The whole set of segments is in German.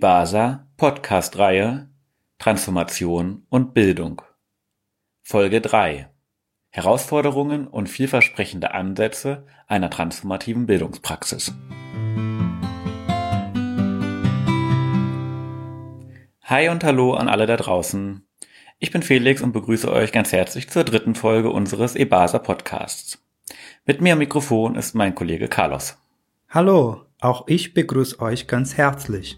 EBASA Podcast-Reihe Transformation und Bildung Folge 3 Herausforderungen und vielversprechende Ansätze einer transformativen Bildungspraxis. Hi und hallo an alle da draußen. Ich bin Felix und begrüße euch ganz herzlich zur dritten Folge unseres EBASA Podcasts. Mit mir am Mikrofon ist mein Kollege Carlos. Hallo, auch ich begrüße euch ganz herzlich.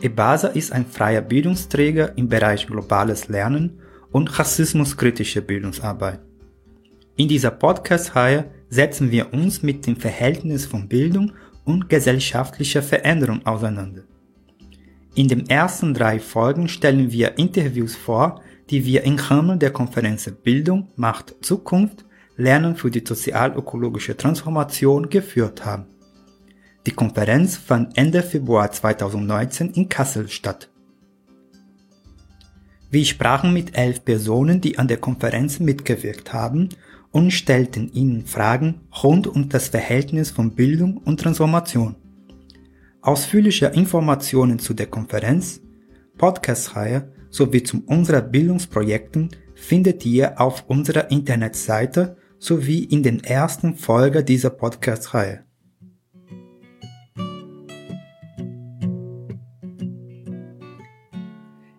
EBASA ist ein freier Bildungsträger im Bereich globales Lernen und rassismuskritische Bildungsarbeit. In dieser Podcast-Reihe setzen wir uns mit dem Verhältnis von Bildung und gesellschaftlicher Veränderung auseinander. In den ersten drei Folgen stellen wir Interviews vor, die wir im Rahmen der Konferenz Bildung macht Zukunft Lernen für die sozial-ökologische Transformation geführt haben. Die Konferenz fand Ende Februar 2019 in Kassel statt. Wir sprachen mit elf Personen, die an der Konferenz mitgewirkt haben und stellten ihnen Fragen rund um das Verhältnis von Bildung und Transformation. Ausführliche Informationen zu der Konferenz, Podcast-Reihe sowie zu unseren Bildungsprojekten findet ihr auf unserer Internetseite sowie in den ersten Folgen dieser Podcast-Reihe.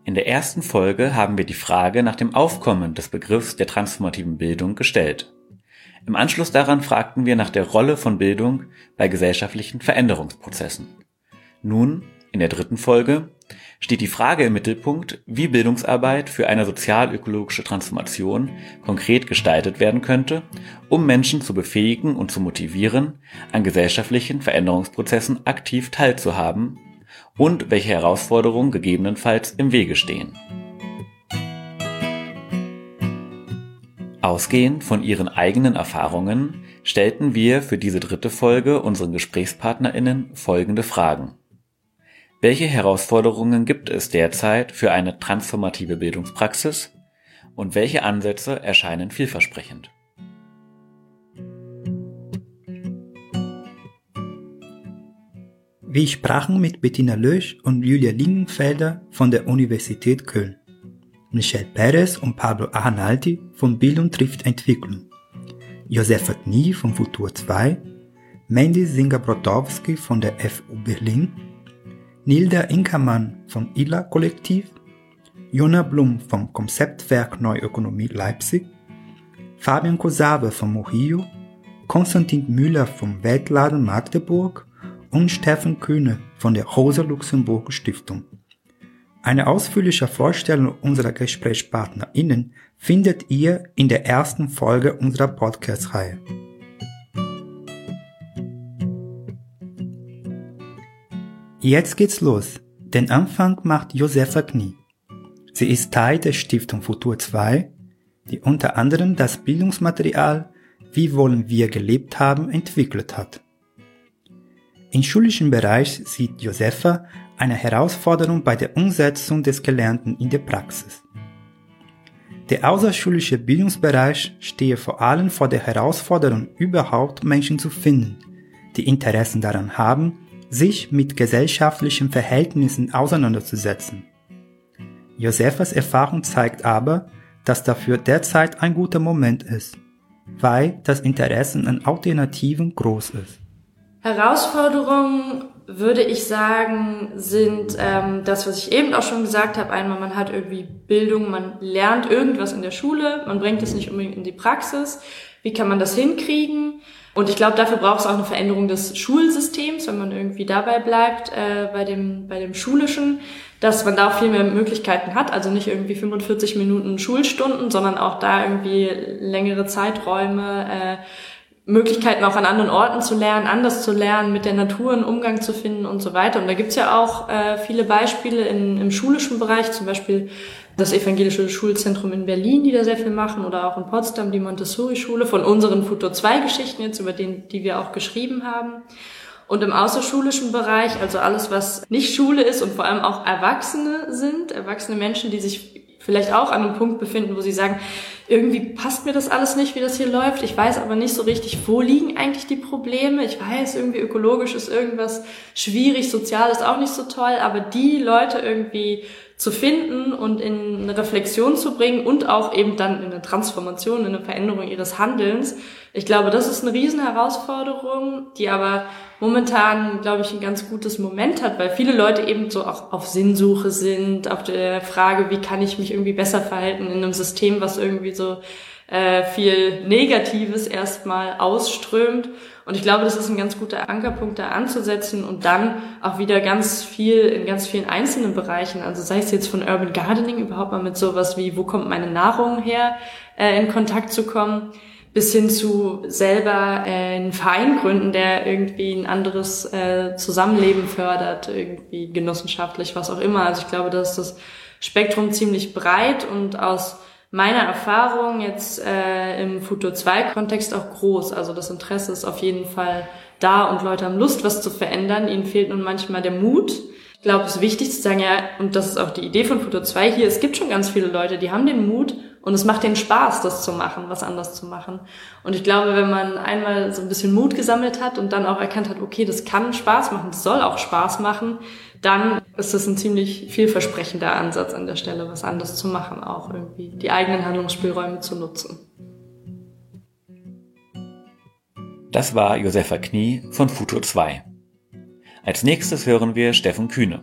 In der ersten Folge haben wir die Frage nach dem Aufkommen des Begriffs der transformativen Bildung gestellt. Im Anschluss daran fragten wir nach der Rolle von Bildung bei gesellschaftlichen Veränderungsprozessen. Nun, in der dritten Folge, steht die Frage im Mittelpunkt, wie Bildungsarbeit für eine sozial-ökologische Transformation konkret gestaltet werden könnte, um Menschen zu befähigen und zu motivieren, an gesellschaftlichen Veränderungsprozessen aktiv teilzuhaben und welche Herausforderungen gegebenenfalls im Wege stehen. Ausgehend von ihren eigenen Erfahrungen stellten wir für diese dritte Folge unseren GesprächspartnerInnen folgende Fragen. Welche Herausforderungen gibt es derzeit für eine transformative Bildungspraxis und welche Ansätze erscheinen vielversprechend? Wir sprachen mit Bettina Lösch und Julia Lingenfelder von der Universität Köln, Michel Perez und Pablo Arnaldi von Bildung trifft Entwicklung, Josefa Knie von Futur 2, Mandy Singer-Brotowski von der FU Berlin, Nilda Inkermann von ILA Kollektiv, Jona Blum vom Konzeptwerk Neuökonomie Leipzig, Fabian Kosabe vom Mohio, Konstantin Müller vom Weltladen Magdeburg und Steffen Kühne von der Rosa Luxemburg Stiftung. Eine ausführliche Vorstellung unserer GesprächspartnerInnen findet ihr in der ersten Folge unserer Podcast-Reihe. Jetzt geht's los. Den Anfang macht Josefa Knie. Sie ist Teil der Stiftung Futur 2, die unter anderem das Bildungsmaterial Wie wollen wir gelebt haben entwickelt hat. Im schulischen Bereich sieht Josefa eine Herausforderung bei der Umsetzung des Gelernten in der Praxis. Der außerschulische Bildungsbereich stehe vor allem vor der Herausforderung, überhaupt Menschen zu finden, die Interessen daran haben, sich mit gesellschaftlichen Verhältnissen auseinanderzusetzen. Josefas Erfahrung zeigt aber, dass dafür derzeit ein guter Moment ist, weil das Interesse an Alternativen groß ist. Herausforderungen würde ich sagen, sind ähm, das, was ich eben auch schon gesagt habe. Einmal, man hat irgendwie Bildung, man lernt irgendwas in der Schule, man bringt es nicht unbedingt in die Praxis. Wie kann man das hinkriegen? Und ich glaube, dafür braucht es auch eine Veränderung des Schulsystems, wenn man irgendwie dabei bleibt, äh, bei, dem, bei dem Schulischen, dass man da auch viel mehr Möglichkeiten hat. Also nicht irgendwie 45 Minuten Schulstunden, sondern auch da irgendwie längere Zeiträume, äh, Möglichkeiten auch an anderen Orten zu lernen, anders zu lernen, mit der Natur einen Umgang zu finden und so weiter. Und da gibt's ja auch äh, viele Beispiele in, im schulischen Bereich, zum Beispiel das Evangelische Schulzentrum in Berlin, die da sehr viel machen, oder auch in Potsdam die Montessori-Schule von unseren Futur 2 Geschichten jetzt, über den, die wir auch geschrieben haben. Und im außerschulischen Bereich, also alles, was nicht Schule ist und vor allem auch Erwachsene sind, erwachsene Menschen, die sich vielleicht auch an einem Punkt befinden, wo sie sagen, irgendwie passt mir das alles nicht, wie das hier läuft. Ich weiß aber nicht so richtig, wo liegen eigentlich die Probleme. Ich weiß, irgendwie ökologisch ist irgendwas schwierig, sozial ist auch nicht so toll, aber die Leute irgendwie zu finden und in eine Reflexion zu bringen und auch eben dann in eine Transformation, in eine Veränderung ihres Handelns. Ich glaube, das ist eine Riesenherausforderung, die aber momentan, glaube ich, ein ganz gutes Moment hat, weil viele Leute eben so auch auf Sinnsuche sind, auf der Frage, wie kann ich mich irgendwie besser verhalten in einem System, was irgendwie so äh, viel Negatives erstmal ausströmt. Und ich glaube, das ist ein ganz guter Ankerpunkt, da anzusetzen und dann auch wieder ganz viel in ganz vielen einzelnen Bereichen, also sei es jetzt von Urban Gardening überhaupt mal mit sowas wie, wo kommt meine Nahrung her, äh, in Kontakt zu kommen, bis hin zu selber äh, einen Verein gründen, der irgendwie ein anderes äh, Zusammenleben fördert, irgendwie genossenschaftlich, was auch immer. Also ich glaube, dass das Spektrum ziemlich breit und aus meiner Erfahrung jetzt äh, im Futur 2 Kontext auch groß. Also das Interesse ist auf jeden Fall da und Leute haben Lust, was zu verändern. Ihnen fehlt nun manchmal der Mut. Ich glaube, es ist wichtig zu sagen, ja, und das ist auch die Idee von Futur 2 hier, es gibt schon ganz viele Leute, die haben den Mut und es macht denen Spaß, das zu machen, was anders zu machen. Und ich glaube, wenn man einmal so ein bisschen Mut gesammelt hat und dann auch erkannt hat, okay, das kann Spaß machen, das soll auch Spaß machen, dann ist das ein ziemlich vielversprechender Ansatz an der Stelle, was anders zu machen, auch irgendwie die eigenen Handlungsspielräume zu nutzen. Das war Josefa Knie von Futur 2. Als nächstes hören wir Steffen Kühne.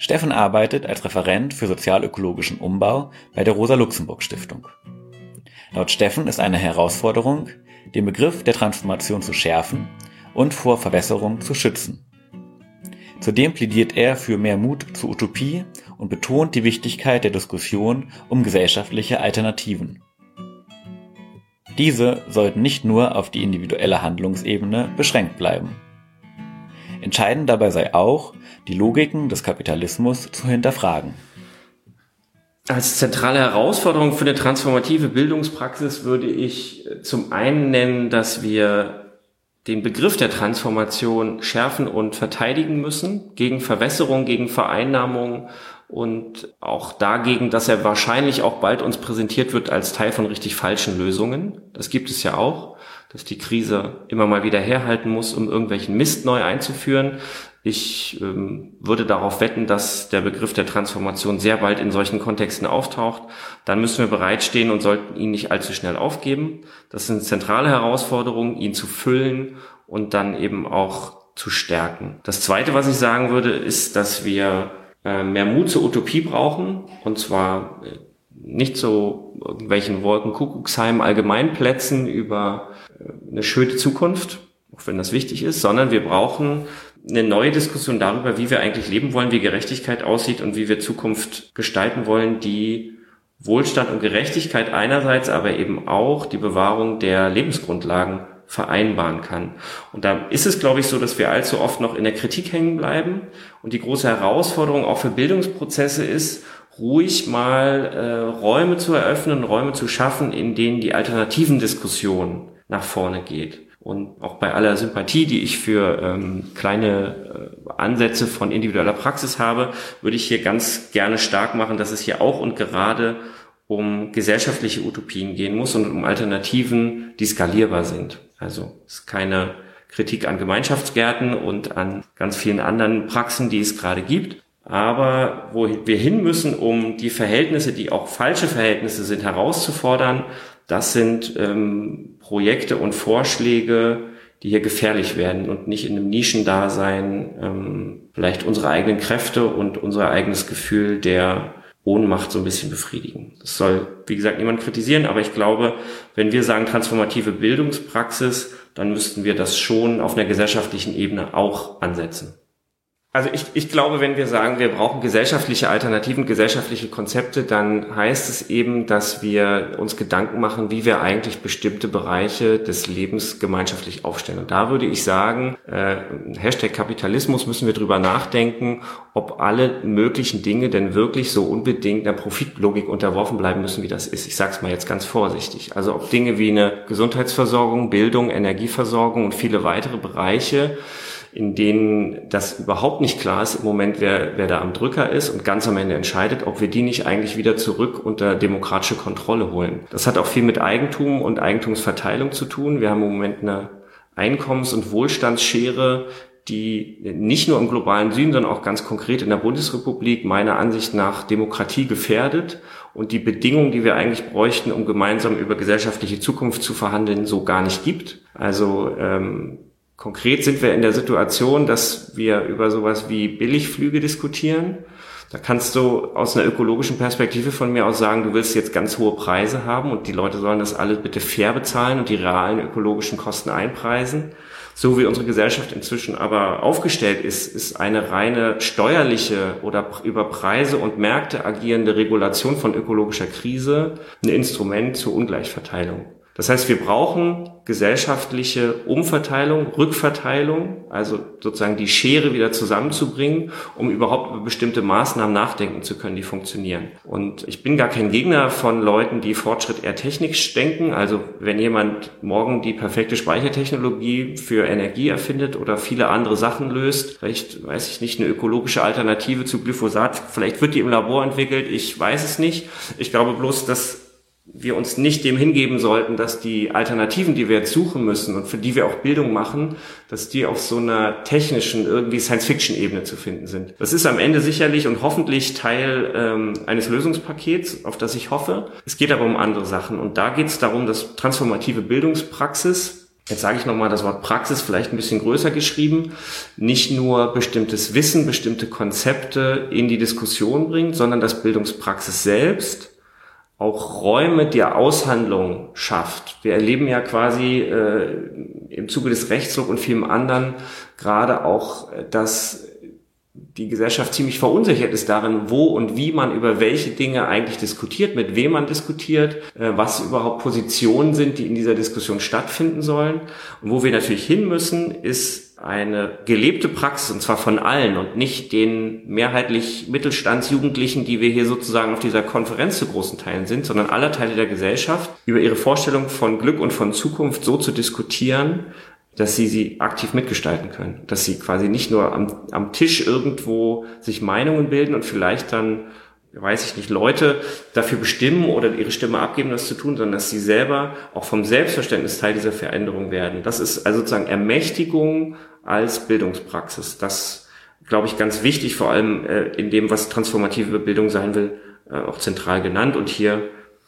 Steffen arbeitet als Referent für sozialökologischen Umbau bei der Rosa-Luxemburg-Stiftung. Laut Steffen ist eine Herausforderung, den Begriff der Transformation zu schärfen und vor Verwässerung zu schützen. Zudem plädiert er für mehr Mut zur Utopie und betont die Wichtigkeit der Diskussion um gesellschaftliche Alternativen. Diese sollten nicht nur auf die individuelle Handlungsebene beschränkt bleiben. Entscheidend dabei sei auch, die Logiken des Kapitalismus zu hinterfragen. Als zentrale Herausforderung für eine transformative Bildungspraxis würde ich zum einen nennen, dass wir den Begriff der Transformation schärfen und verteidigen müssen gegen Verwässerung, gegen Vereinnahmung und auch dagegen, dass er wahrscheinlich auch bald uns präsentiert wird als Teil von richtig falschen Lösungen. Das gibt es ja auch, dass die Krise immer mal wieder herhalten muss, um irgendwelchen Mist neu einzuführen. Ich ähm, würde darauf wetten, dass der Begriff der Transformation sehr bald in solchen Kontexten auftaucht. Dann müssen wir bereitstehen und sollten ihn nicht allzu schnell aufgeben. Das sind zentrale Herausforderungen, ihn zu füllen und dann eben auch zu stärken. Das Zweite, was ich sagen würde, ist, dass wir äh, mehr Mut zur Utopie brauchen. Und zwar äh, nicht so irgendwelchen Wolkenkuckucksheim Allgemeinplätzen über äh, eine schöne Zukunft, auch wenn das wichtig ist, sondern wir brauchen eine neue Diskussion darüber, wie wir eigentlich leben wollen, wie Gerechtigkeit aussieht und wie wir Zukunft gestalten wollen, die Wohlstand und Gerechtigkeit einerseits, aber eben auch die Bewahrung der Lebensgrundlagen vereinbaren kann. Und da ist es, glaube ich, so, dass wir allzu oft noch in der Kritik hängen bleiben. Und die große Herausforderung auch für Bildungsprozesse ist, ruhig mal äh, Räume zu eröffnen, Räume zu schaffen, in denen die alternativen Diskussion nach vorne geht. Und auch bei aller Sympathie, die ich für ähm, kleine äh, Ansätze von individueller Praxis habe, würde ich hier ganz gerne stark machen, dass es hier auch und gerade um gesellschaftliche Utopien gehen muss und um Alternativen, die skalierbar sind. Also es ist keine Kritik an Gemeinschaftsgärten und an ganz vielen anderen Praxen, die es gerade gibt. Aber wo wir hin müssen, um die Verhältnisse, die auch falsche Verhältnisse sind, herauszufordern, das sind ähm, Projekte und Vorschläge, die hier gefährlich werden und nicht in einem Nischendasein ähm, vielleicht unsere eigenen Kräfte und unser eigenes Gefühl der Ohnmacht so ein bisschen befriedigen. Das soll, wie gesagt, niemand kritisieren, aber ich glaube, wenn wir sagen transformative Bildungspraxis, dann müssten wir das schon auf einer gesellschaftlichen Ebene auch ansetzen. Also ich, ich glaube, wenn wir sagen, wir brauchen gesellschaftliche Alternativen, gesellschaftliche Konzepte, dann heißt es eben, dass wir uns Gedanken machen, wie wir eigentlich bestimmte Bereiche des Lebens gemeinschaftlich aufstellen. Und da würde ich sagen, äh, Hashtag Kapitalismus müssen wir drüber nachdenken, ob alle möglichen Dinge denn wirklich so unbedingt einer Profitlogik unterworfen bleiben müssen, wie das ist. Ich sage es mal jetzt ganz vorsichtig. Also ob Dinge wie eine Gesundheitsversorgung, Bildung, Energieversorgung und viele weitere Bereiche in denen das überhaupt nicht klar ist im Moment, wer, wer da am Drücker ist und ganz am Ende entscheidet, ob wir die nicht eigentlich wieder zurück unter demokratische Kontrolle holen. Das hat auch viel mit Eigentum und Eigentumsverteilung zu tun. Wir haben im Moment eine Einkommens- und Wohlstandsschere, die nicht nur im globalen Süden, sondern auch ganz konkret in der Bundesrepublik meiner Ansicht nach Demokratie gefährdet und die Bedingungen, die wir eigentlich bräuchten, um gemeinsam über gesellschaftliche Zukunft zu verhandeln, so gar nicht gibt. Also ähm, konkret sind wir in der Situation, dass wir über sowas wie Billigflüge diskutieren. Da kannst du aus einer ökologischen Perspektive von mir aus sagen, du willst jetzt ganz hohe Preise haben und die Leute sollen das alles bitte fair bezahlen und die realen ökologischen Kosten einpreisen. So wie unsere Gesellschaft inzwischen aber aufgestellt ist, ist eine reine steuerliche oder über Preise und Märkte agierende Regulation von ökologischer Krise ein Instrument zur Ungleichverteilung. Das heißt, wir brauchen gesellschaftliche Umverteilung, Rückverteilung, also sozusagen die Schere wieder zusammenzubringen, um überhaupt über bestimmte Maßnahmen nachdenken zu können, die funktionieren. Und ich bin gar kein Gegner von Leuten, die Fortschritt eher technisch denken. Also wenn jemand morgen die perfekte Speichertechnologie für Energie erfindet oder viele andere Sachen löst, vielleicht, weiß ich nicht, eine ökologische Alternative zu Glyphosat, vielleicht wird die im Labor entwickelt, ich weiß es nicht. Ich glaube bloß, dass wir uns nicht dem hingeben sollten, dass die Alternativen, die wir jetzt suchen müssen und für die wir auch Bildung machen, dass die auf so einer technischen, irgendwie Science-Fiction-Ebene zu finden sind. Das ist am Ende sicherlich und hoffentlich Teil ähm, eines Lösungspakets, auf das ich hoffe. Es geht aber um andere Sachen und da geht es darum, dass transformative Bildungspraxis Jetzt sage ich nochmal das Wort Praxis vielleicht ein bisschen größer geschrieben, nicht nur bestimmtes Wissen, bestimmte Konzepte in die Diskussion bringt, sondern dass Bildungspraxis selbst auch Räume der Aushandlung schafft. Wir erleben ja quasi äh, im Zuge des Rechtsdruck und vielem anderen gerade auch, äh, dass die Gesellschaft ziemlich verunsichert ist darin, wo und wie man über welche Dinge eigentlich diskutiert, mit wem man diskutiert, äh, was überhaupt Positionen sind, die in dieser Diskussion stattfinden sollen. Und wo wir natürlich hin müssen, ist eine gelebte Praxis, und zwar von allen und nicht den mehrheitlich Mittelstandsjugendlichen, die wir hier sozusagen auf dieser Konferenz zu großen Teilen sind, sondern aller Teile der Gesellschaft, über ihre Vorstellung von Glück und von Zukunft so zu diskutieren, dass sie sie aktiv mitgestalten können, dass sie quasi nicht nur am, am Tisch irgendwo sich Meinungen bilden und vielleicht dann weiß ich nicht, Leute dafür bestimmen oder ihre Stimme abgeben, das zu tun, sondern dass sie selber auch vom Selbstverständnis Teil dieser Veränderung werden. Das ist also sozusagen Ermächtigung als Bildungspraxis. Das glaube ich ganz wichtig, vor allem äh, in dem, was transformative Bildung sein will, äh, auch zentral genannt und hier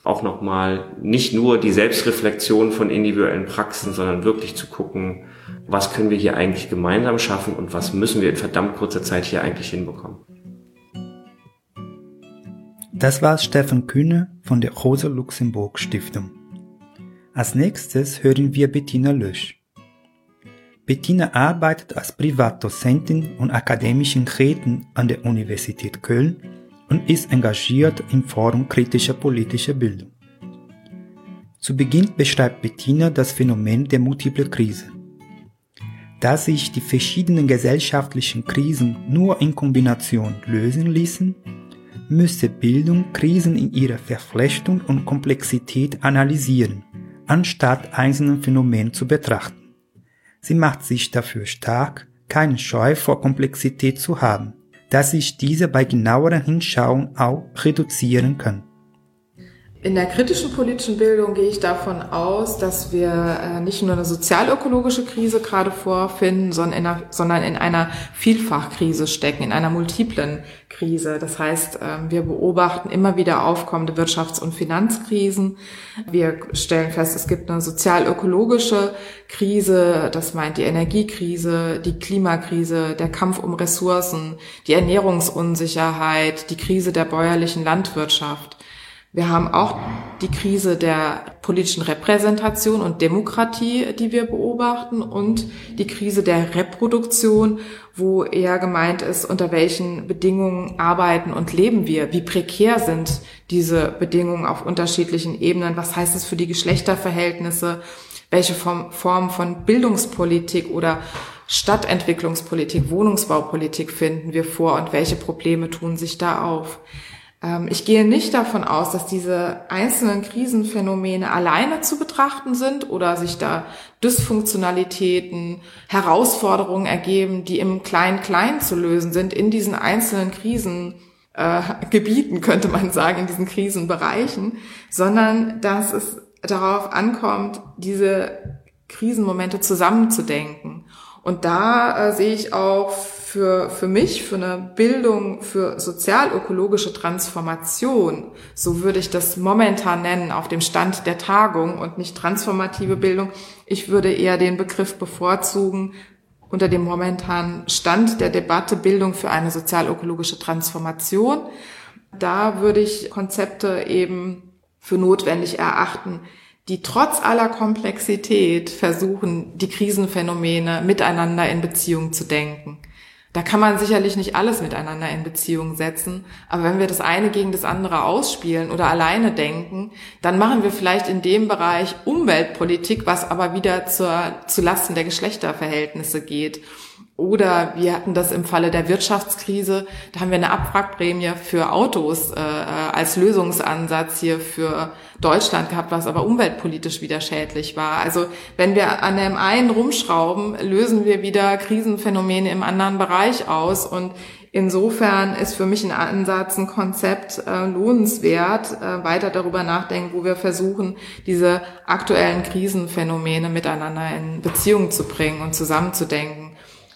auch nochmal nicht nur die Selbstreflexion von individuellen Praxen, sondern wirklich zu gucken, was können wir hier eigentlich gemeinsam schaffen und was müssen wir in verdammt kurzer Zeit hier eigentlich hinbekommen. Das war Steffen Kühne von der Rosa Luxemburg Stiftung. Als nächstes hören wir Bettina Lösch. Bettina arbeitet als Privatdozentin und akademischen Räten an der Universität Köln und ist engagiert im Forum kritischer politischer Bildung. Zu Beginn beschreibt Bettina das Phänomen der multiple Krise. Da sich die verschiedenen gesellschaftlichen Krisen nur in Kombination lösen ließen, müsse Bildung Krisen in ihrer Verflechtung und Komplexität analysieren, anstatt einzelne Phänomene zu betrachten. Sie macht sich dafür stark, keine Scheu vor Komplexität zu haben, dass sich diese bei genauerem Hinschauen auch reduzieren kann. In der kritischen politischen Bildung gehe ich davon aus, dass wir äh, nicht nur eine sozialökologische Krise gerade vorfinden, sondern in, einer, sondern in einer Vielfachkrise stecken, in einer multiplen Krise. Das heißt, ähm, wir beobachten immer wieder aufkommende Wirtschafts- und Finanzkrisen. Wir stellen fest, es gibt eine sozialökologische Krise, das meint die Energiekrise, die Klimakrise, der Kampf um Ressourcen, die Ernährungsunsicherheit, die Krise der bäuerlichen Landwirtschaft. Wir haben auch die Krise der politischen Repräsentation und Demokratie, die wir beobachten, und die Krise der Reproduktion, wo eher gemeint ist, unter welchen Bedingungen arbeiten und leben wir, wie prekär sind diese Bedingungen auf unterschiedlichen Ebenen, was heißt es für die Geschlechterverhältnisse, welche Form von Bildungspolitik oder Stadtentwicklungspolitik, Wohnungsbaupolitik finden wir vor und welche Probleme tun sich da auf. Ähm, ich gehe nicht davon aus, dass diese einzelnen Krisenphänomene alleine zu betrachten sind oder sich da Dysfunktionalitäten, Herausforderungen ergeben, die im Klein-Klein zu lösen sind in diesen einzelnen Krisengebieten, äh, könnte man sagen, in diesen Krisenbereichen, sondern dass es darauf ankommt, diese Krisenmomente zusammenzudenken. Und da äh, sehe ich auch für, für mich, für eine Bildung, für sozialökologische Transformation, so würde ich das momentan nennen, auf dem Stand der Tagung und nicht transformative Bildung. Ich würde eher den Begriff bevorzugen unter dem momentanen Stand der Debatte Bildung für eine sozialökologische Transformation. Da würde ich Konzepte eben für notwendig erachten, die trotz aller Komplexität versuchen, die Krisenphänomene miteinander in Beziehung zu denken. Da kann man sicherlich nicht alles miteinander in Beziehung setzen, aber wenn wir das eine gegen das andere ausspielen oder alleine denken, dann machen wir vielleicht in dem Bereich Umweltpolitik, was aber wieder zur, zu Lasten der Geschlechterverhältnisse geht. Oder wir hatten das im Falle der Wirtschaftskrise, da haben wir eine Abwrackprämie für Autos äh, als Lösungsansatz hier für Deutschland gehabt, was aber umweltpolitisch wieder schädlich war. Also wenn wir an dem einen rumschrauben, lösen wir wieder Krisenphänomene im anderen Bereich aus und Insofern ist für mich ein Ansatz, ein Konzept äh, lohnenswert, äh, weiter darüber nachdenken, wo wir versuchen, diese aktuellen Krisenphänomene miteinander in Beziehung zu bringen und zusammenzudenken.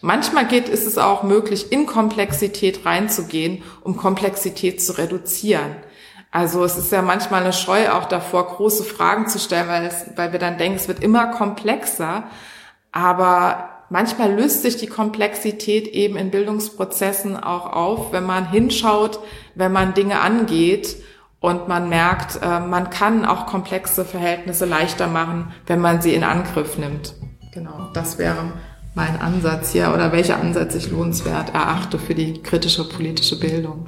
Manchmal geht, ist es auch möglich, in Komplexität reinzugehen, um Komplexität zu reduzieren. Also es ist ja manchmal eine Scheu auch davor, große Fragen zu stellen, weil, es, weil wir dann denken, es wird immer komplexer. Aber manchmal löst sich die Komplexität eben in Bildungsprozessen auch auf, wenn man hinschaut, wenn man Dinge angeht und man merkt, äh, man kann auch komplexe Verhältnisse leichter machen, wenn man sie in Angriff nimmt. Genau, das wäre mein Ansatz hier oder welcher Ansatz ich lohnenswert erachte für die kritische politische Bildung.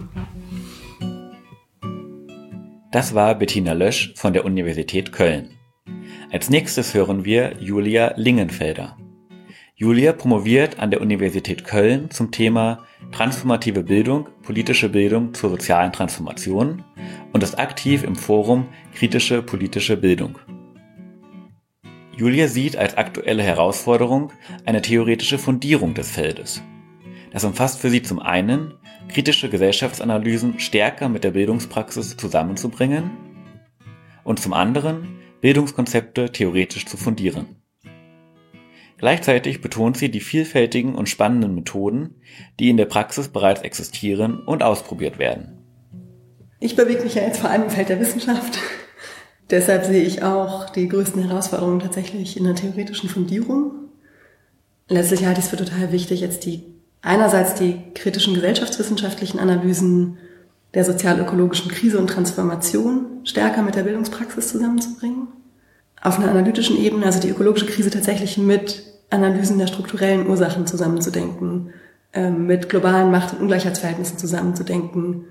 Das war Bettina Lösch von der Universität Köln. Als nächstes hören wir Julia Lingenfelder. Julia promoviert an der Universität Köln zum Thema Transformative Bildung, politische Bildung zur sozialen Transformation und ist aktiv im Forum Kritische politische Bildung. Julia sieht als aktuelle Herausforderung eine theoretische Fundierung des Feldes. Das umfasst für sie zum einen, kritische Gesellschaftsanalysen stärker mit der Bildungspraxis zusammenzubringen und zum anderen, Bildungskonzepte theoretisch zu fundieren. Gleichzeitig betont sie die vielfältigen und spannenden Methoden, die in der Praxis bereits existieren und ausprobiert werden. Ich bewege mich ja jetzt vor allem im Feld der Wissenschaft Deshalb sehe ich auch die größten Herausforderungen tatsächlich in der theoretischen Fundierung. Letztlich halte ich es für total wichtig, jetzt die einerseits die kritischen gesellschaftswissenschaftlichen Analysen der sozial-ökologischen Krise und Transformation stärker mit der Bildungspraxis zusammenzubringen. Auf einer analytischen Ebene, also die ökologische Krise tatsächlich mit Analysen der strukturellen Ursachen zusammenzudenken, ähm, mit globalen Macht- und Ungleichheitsverhältnissen zusammenzudenken,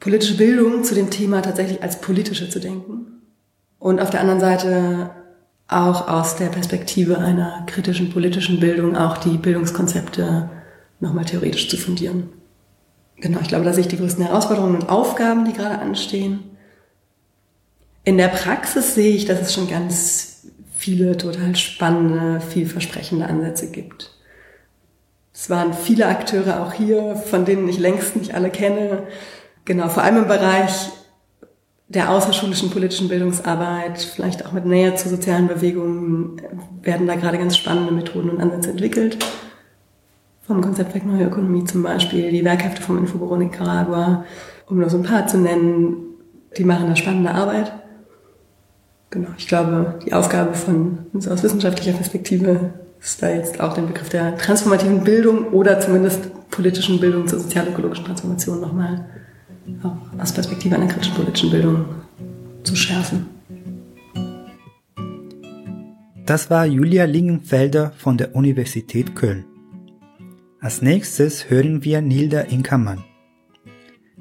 politische Bildung zu dem Thema tatsächlich als politische zu denken und auf der anderen Seite auch aus der Perspektive einer kritischen politischen Bildung auch die Bildungskonzepte nochmal theoretisch zu fundieren. Genau, ich glaube, da sehe ich die größten Herausforderungen und Aufgaben, die gerade anstehen. In der Praxis sehe ich, dass es schon ganz viele total spannende, vielversprechende Ansätze gibt. Es waren viele Akteure auch hier, von denen ich längst nicht alle kenne. Genau, vor allem im Bereich der außerschulischen politischen Bildungsarbeit, vielleicht auch mit Nähe zu sozialen Bewegungen, werden da gerade ganz spannende Methoden und Ansätze entwickelt. Vom Konzeptwerk Neue Ökonomie zum Beispiel, die Werkhefte vom Infobüro Nicaragua, um nur so ein paar zu nennen, die machen da spannende Arbeit. Genau, ich glaube, die Aufgabe von uns aus wissenschaftlicher Perspektive ist da jetzt auch den Begriff der transformativen Bildung oder zumindest politischen Bildung zur sozialökologischen Transformation nochmal aus Perspektive einer kritischen politischen Bildung zu schärfen. Das war Julia Lingenfelder von der Universität Köln. Als nächstes hören wir Nilda Inkermann.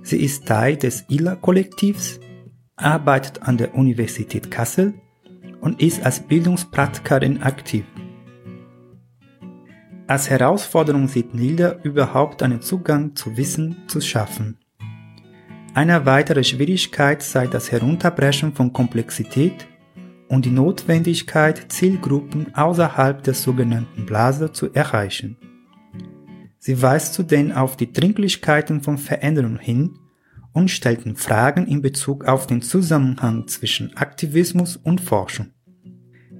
Sie ist Teil des ILA-Kollektivs, arbeitet an der Universität Kassel und ist als Bildungspraktikerin aktiv. Als Herausforderung sieht Nilda überhaupt einen Zugang zu Wissen zu schaffen. Eine weitere Schwierigkeit sei das Herunterbrechen von Komplexität und die Notwendigkeit, Zielgruppen außerhalb der sogenannten Blase zu erreichen. Sie weist zudem auf die Dringlichkeiten von Veränderungen hin und stellten Fragen in Bezug auf den Zusammenhang zwischen Aktivismus und Forschung.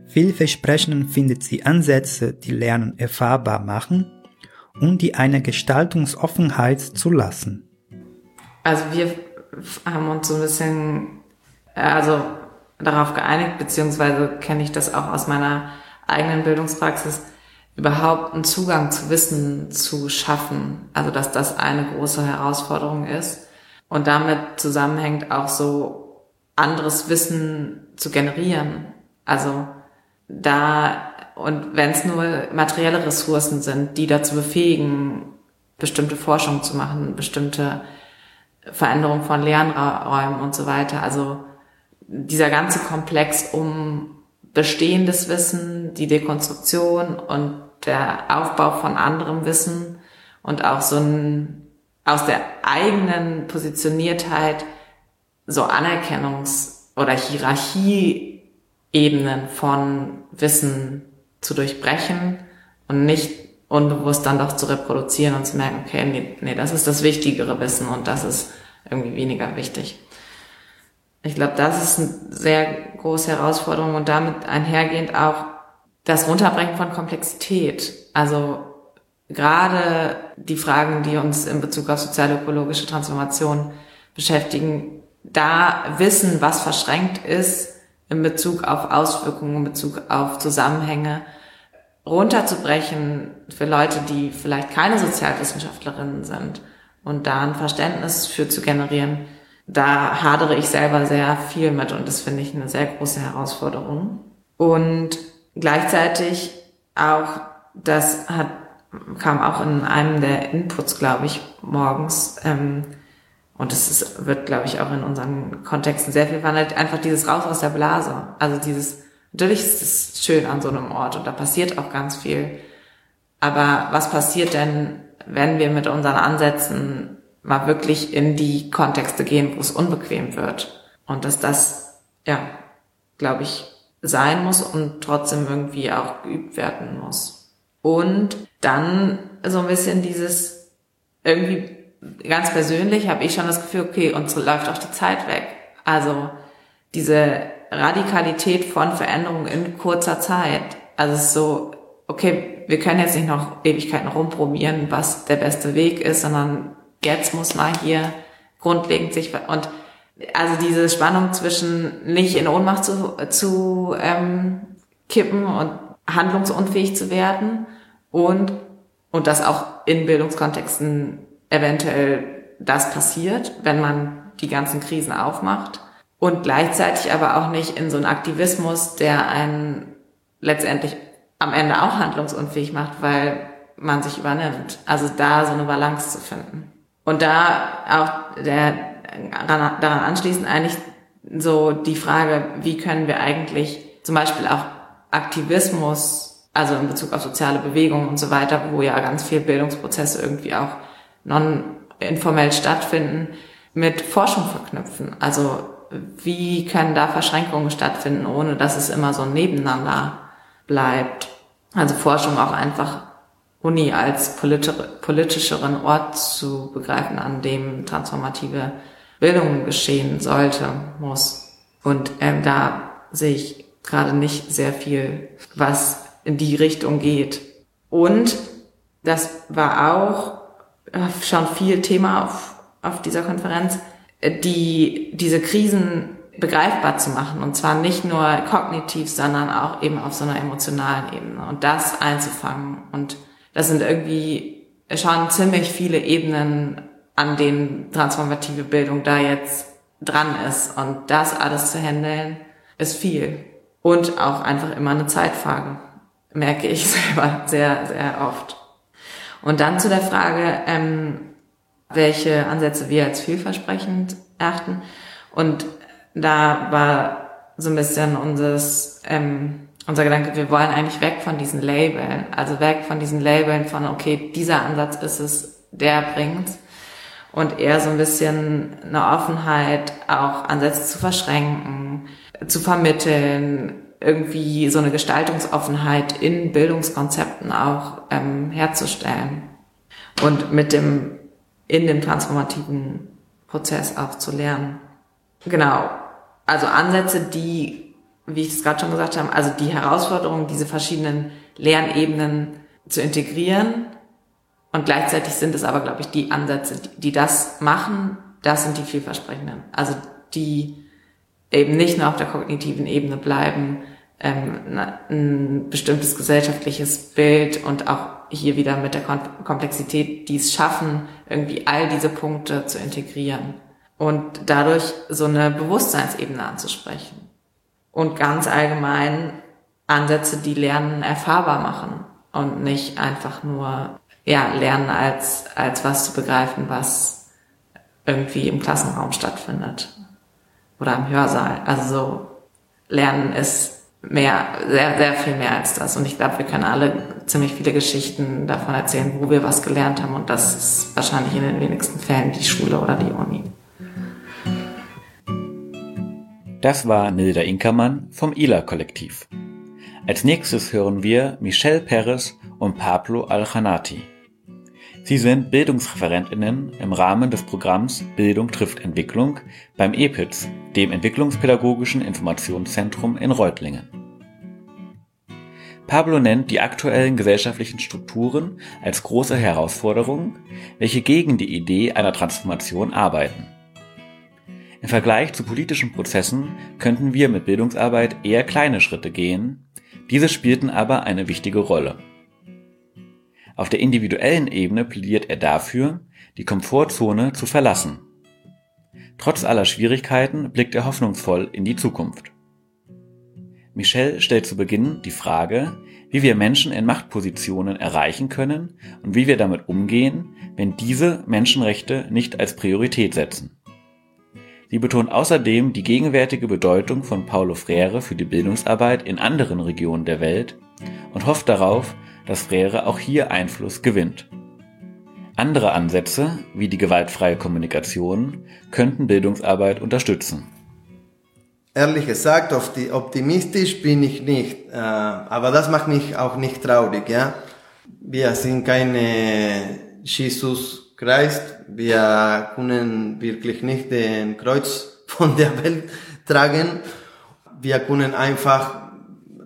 Vielversprechend findet sie Ansätze, die Lernen erfahrbar machen und die eine Gestaltungsoffenheit zulassen. Also wir haben uns so ein bisschen, also darauf geeinigt, beziehungsweise kenne ich das auch aus meiner eigenen Bildungspraxis, überhaupt einen Zugang zu Wissen zu schaffen. Also dass das eine große Herausforderung ist und damit zusammenhängt auch so anderes Wissen zu generieren. Also da und wenn es nur materielle Ressourcen sind, die dazu befähigen, bestimmte Forschung zu machen, bestimmte Veränderung von Lernräumen und so weiter. Also dieser ganze Komplex um bestehendes Wissen, die Dekonstruktion und der Aufbau von anderem Wissen und auch so ein aus der eigenen Positioniertheit so Anerkennungs- oder Hierarchieebenen von Wissen zu durchbrechen und nicht unbewusst dann doch zu reproduzieren und zu merken, okay, nee, nee das ist das wichtigere Wissen und das ist irgendwie weniger wichtig. Ich glaube, das ist eine sehr große Herausforderung und damit einhergehend auch das Runterbrechen von Komplexität. Also gerade die Fragen, die uns in Bezug auf sozialökologische Transformation beschäftigen, da wissen, was verschränkt ist in Bezug auf Auswirkungen, in Bezug auf Zusammenhänge, runterzubrechen für Leute, die vielleicht keine Sozialwissenschaftlerinnen sind und da ein Verständnis für zu generieren, da hadere ich selber sehr viel mit und das finde ich eine sehr große Herausforderung. Und gleichzeitig auch, das hat, kam auch in einem der Inputs, glaube ich, morgens, ähm, und ist, wird, glaube ich, auch in unseren Kontexten sehr viel verhandelt, einfach dieses Raus aus der Blase. Also dieses, natürlich ist es schön an so einem Ort und da passiert auch ganz viel. Aber was passiert denn, wenn wir mit unseren Ansätzen mal wirklich in die Kontexte gehen, wo es unbequem wird. Und dass das, ja, glaube ich, sein muss und trotzdem irgendwie auch geübt werden muss. Und dann so ein bisschen dieses, irgendwie ganz persönlich habe ich schon das Gefühl, okay, uns läuft auch die Zeit weg. Also diese Radikalität von Veränderungen in kurzer Zeit. Also es ist so, okay, wir können jetzt nicht noch Ewigkeiten rumprobieren, was der beste Weg ist, sondern jetzt muss man hier grundlegend sich und also diese Spannung zwischen nicht in Ohnmacht zu, zu ähm, kippen und handlungsunfähig zu werden und und dass auch in Bildungskontexten eventuell das passiert, wenn man die ganzen Krisen aufmacht und gleichzeitig aber auch nicht in so einen Aktivismus, der einen letztendlich am Ende auch handlungsunfähig macht, weil man sich übernimmt. Also da so eine Balance zu finden. Und da auch der, daran anschließend eigentlich so die Frage, wie können wir eigentlich zum Beispiel auch Aktivismus, also in Bezug auf soziale Bewegungen und so weiter, wo ja ganz viel Bildungsprozesse irgendwie auch non-informell stattfinden, mit Forschung verknüpfen. Also wie können da Verschränkungen stattfinden, ohne dass es immer so nebeneinander bleibt. Also Forschung auch einfach Uni als politischeren Ort zu begreifen, an dem transformative Bildung geschehen sollte, muss. Und ähm, da sehe ich gerade nicht sehr viel, was in die Richtung geht. Und das war auch äh, schon viel Thema auf, auf dieser Konferenz, die, diese Krisen begreifbar zu machen. Und zwar nicht nur kognitiv, sondern auch eben auf so einer emotionalen Ebene. Und das einzufangen und das sind irgendwie schon ziemlich viele Ebenen, an denen transformative Bildung da jetzt dran ist. Und das alles zu handeln, ist viel. Und auch einfach immer eine Zeitfrage. Merke ich selber sehr, sehr oft. Und dann zu der Frage, ähm, welche Ansätze wir als vielversprechend erachten. Und da war so ein bisschen unseres, ähm, unser Gedanke, wir wollen eigentlich weg von diesen Labeln, also weg von diesen Labeln von, okay, dieser Ansatz ist es, der bringt. und eher so ein bisschen eine Offenheit, auch Ansätze zu verschränken, zu vermitteln, irgendwie so eine Gestaltungsoffenheit in Bildungskonzepten auch ähm, herzustellen und mit dem in dem transformativen Prozess auch zu lernen. Genau. Also Ansätze, die, wie ich es gerade schon gesagt habe, also die Herausforderung, diese verschiedenen Lernebenen zu integrieren. Und gleichzeitig sind es aber, glaube ich, die Ansätze, die das machen, das sind die vielversprechenden. Also die eben nicht nur auf der kognitiven Ebene bleiben, ähm, ein bestimmtes gesellschaftliches Bild und auch hier wieder mit der Komplexität, die es schaffen, irgendwie all diese Punkte zu integrieren und dadurch so eine Bewusstseinsebene anzusprechen. Und ganz allgemein Ansätze, die Lernen erfahrbar machen und nicht einfach nur ja, Lernen als, als was zu begreifen, was irgendwie im Klassenraum stattfindet oder im Hörsaal. Also so Lernen ist mehr, sehr, sehr viel mehr als das. Und ich glaube, wir können alle ziemlich viele Geschichten davon erzählen, wo wir was gelernt haben. Und das ist wahrscheinlich in den wenigsten Fällen die Schule oder die Uni. Das war Nilda Inkermann vom ILA-Kollektiv. Als nächstes hören wir Michelle Perez und Pablo Aljanati. Sie sind Bildungsreferentinnen im Rahmen des Programms Bildung trifft Entwicklung beim EPITS, dem Entwicklungspädagogischen Informationszentrum in Reutlingen. Pablo nennt die aktuellen gesellschaftlichen Strukturen als große Herausforderung, welche gegen die Idee einer Transformation arbeiten. Im Vergleich zu politischen Prozessen könnten wir mit Bildungsarbeit eher kleine Schritte gehen, diese spielten aber eine wichtige Rolle. Auf der individuellen Ebene plädiert er dafür, die Komfortzone zu verlassen. Trotz aller Schwierigkeiten blickt er hoffnungsvoll in die Zukunft. Michel stellt zu Beginn die Frage, wie wir Menschen in Machtpositionen erreichen können und wie wir damit umgehen, wenn diese Menschenrechte nicht als Priorität setzen. Sie betont außerdem die gegenwärtige Bedeutung von Paulo Freire für die Bildungsarbeit in anderen Regionen der Welt und hofft darauf, dass Freire auch hier Einfluss gewinnt. Andere Ansätze, wie die gewaltfreie Kommunikation, könnten Bildungsarbeit unterstützen. Ehrlich gesagt, optimistisch bin ich nicht, äh, aber das macht mich auch nicht traurig. Ja? Wir sind keine Jesus Christ, wir können wirklich nicht den Kreuz von der Welt tragen. Wir können einfach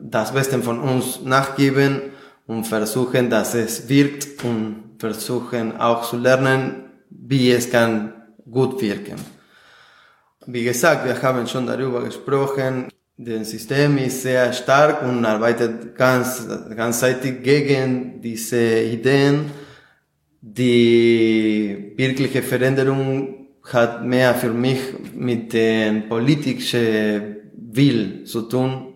das Beste von uns nachgeben und versuchen, dass es wirkt und versuchen auch zu lernen, wie es kann gut wirken. Wie gesagt, wir haben schon darüber gesprochen. Das System ist sehr stark und arbeitet ganz, ganzseitig gegen diese Ideen. Die wirkliche Veränderung hat mehr für mich mit dem politischen Will zu tun.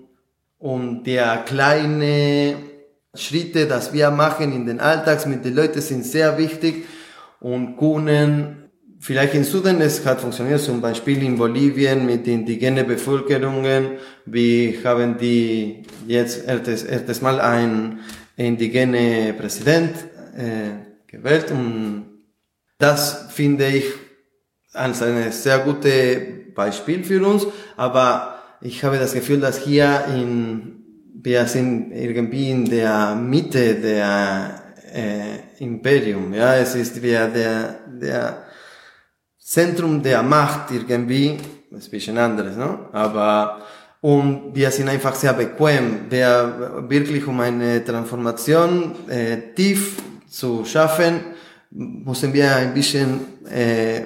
Und der kleine Schritte, dass wir machen in den Alltags mit den Leuten sind sehr wichtig und können vielleicht in Süden, es hat funktioniert, zum Beispiel in Bolivien mit indigenen Bevölkerungen, wie haben die jetzt erstes, erstes Mal ein indigene Präsident äh, gewählt und das finde ich als ein sehr gutes Beispiel für uns, aber ich habe das Gefühl, dass hier in wir sind irgendwie in der Mitte der äh, Imperium, ja, es ist wie der, der Zentrum der Macht irgendwie, ist ein bisschen anderes, ne? aber und wir sind einfach sehr bequem, wir wirklich um eine Transformation äh, tief zu schaffen, müssen wir ein bisschen äh, äh,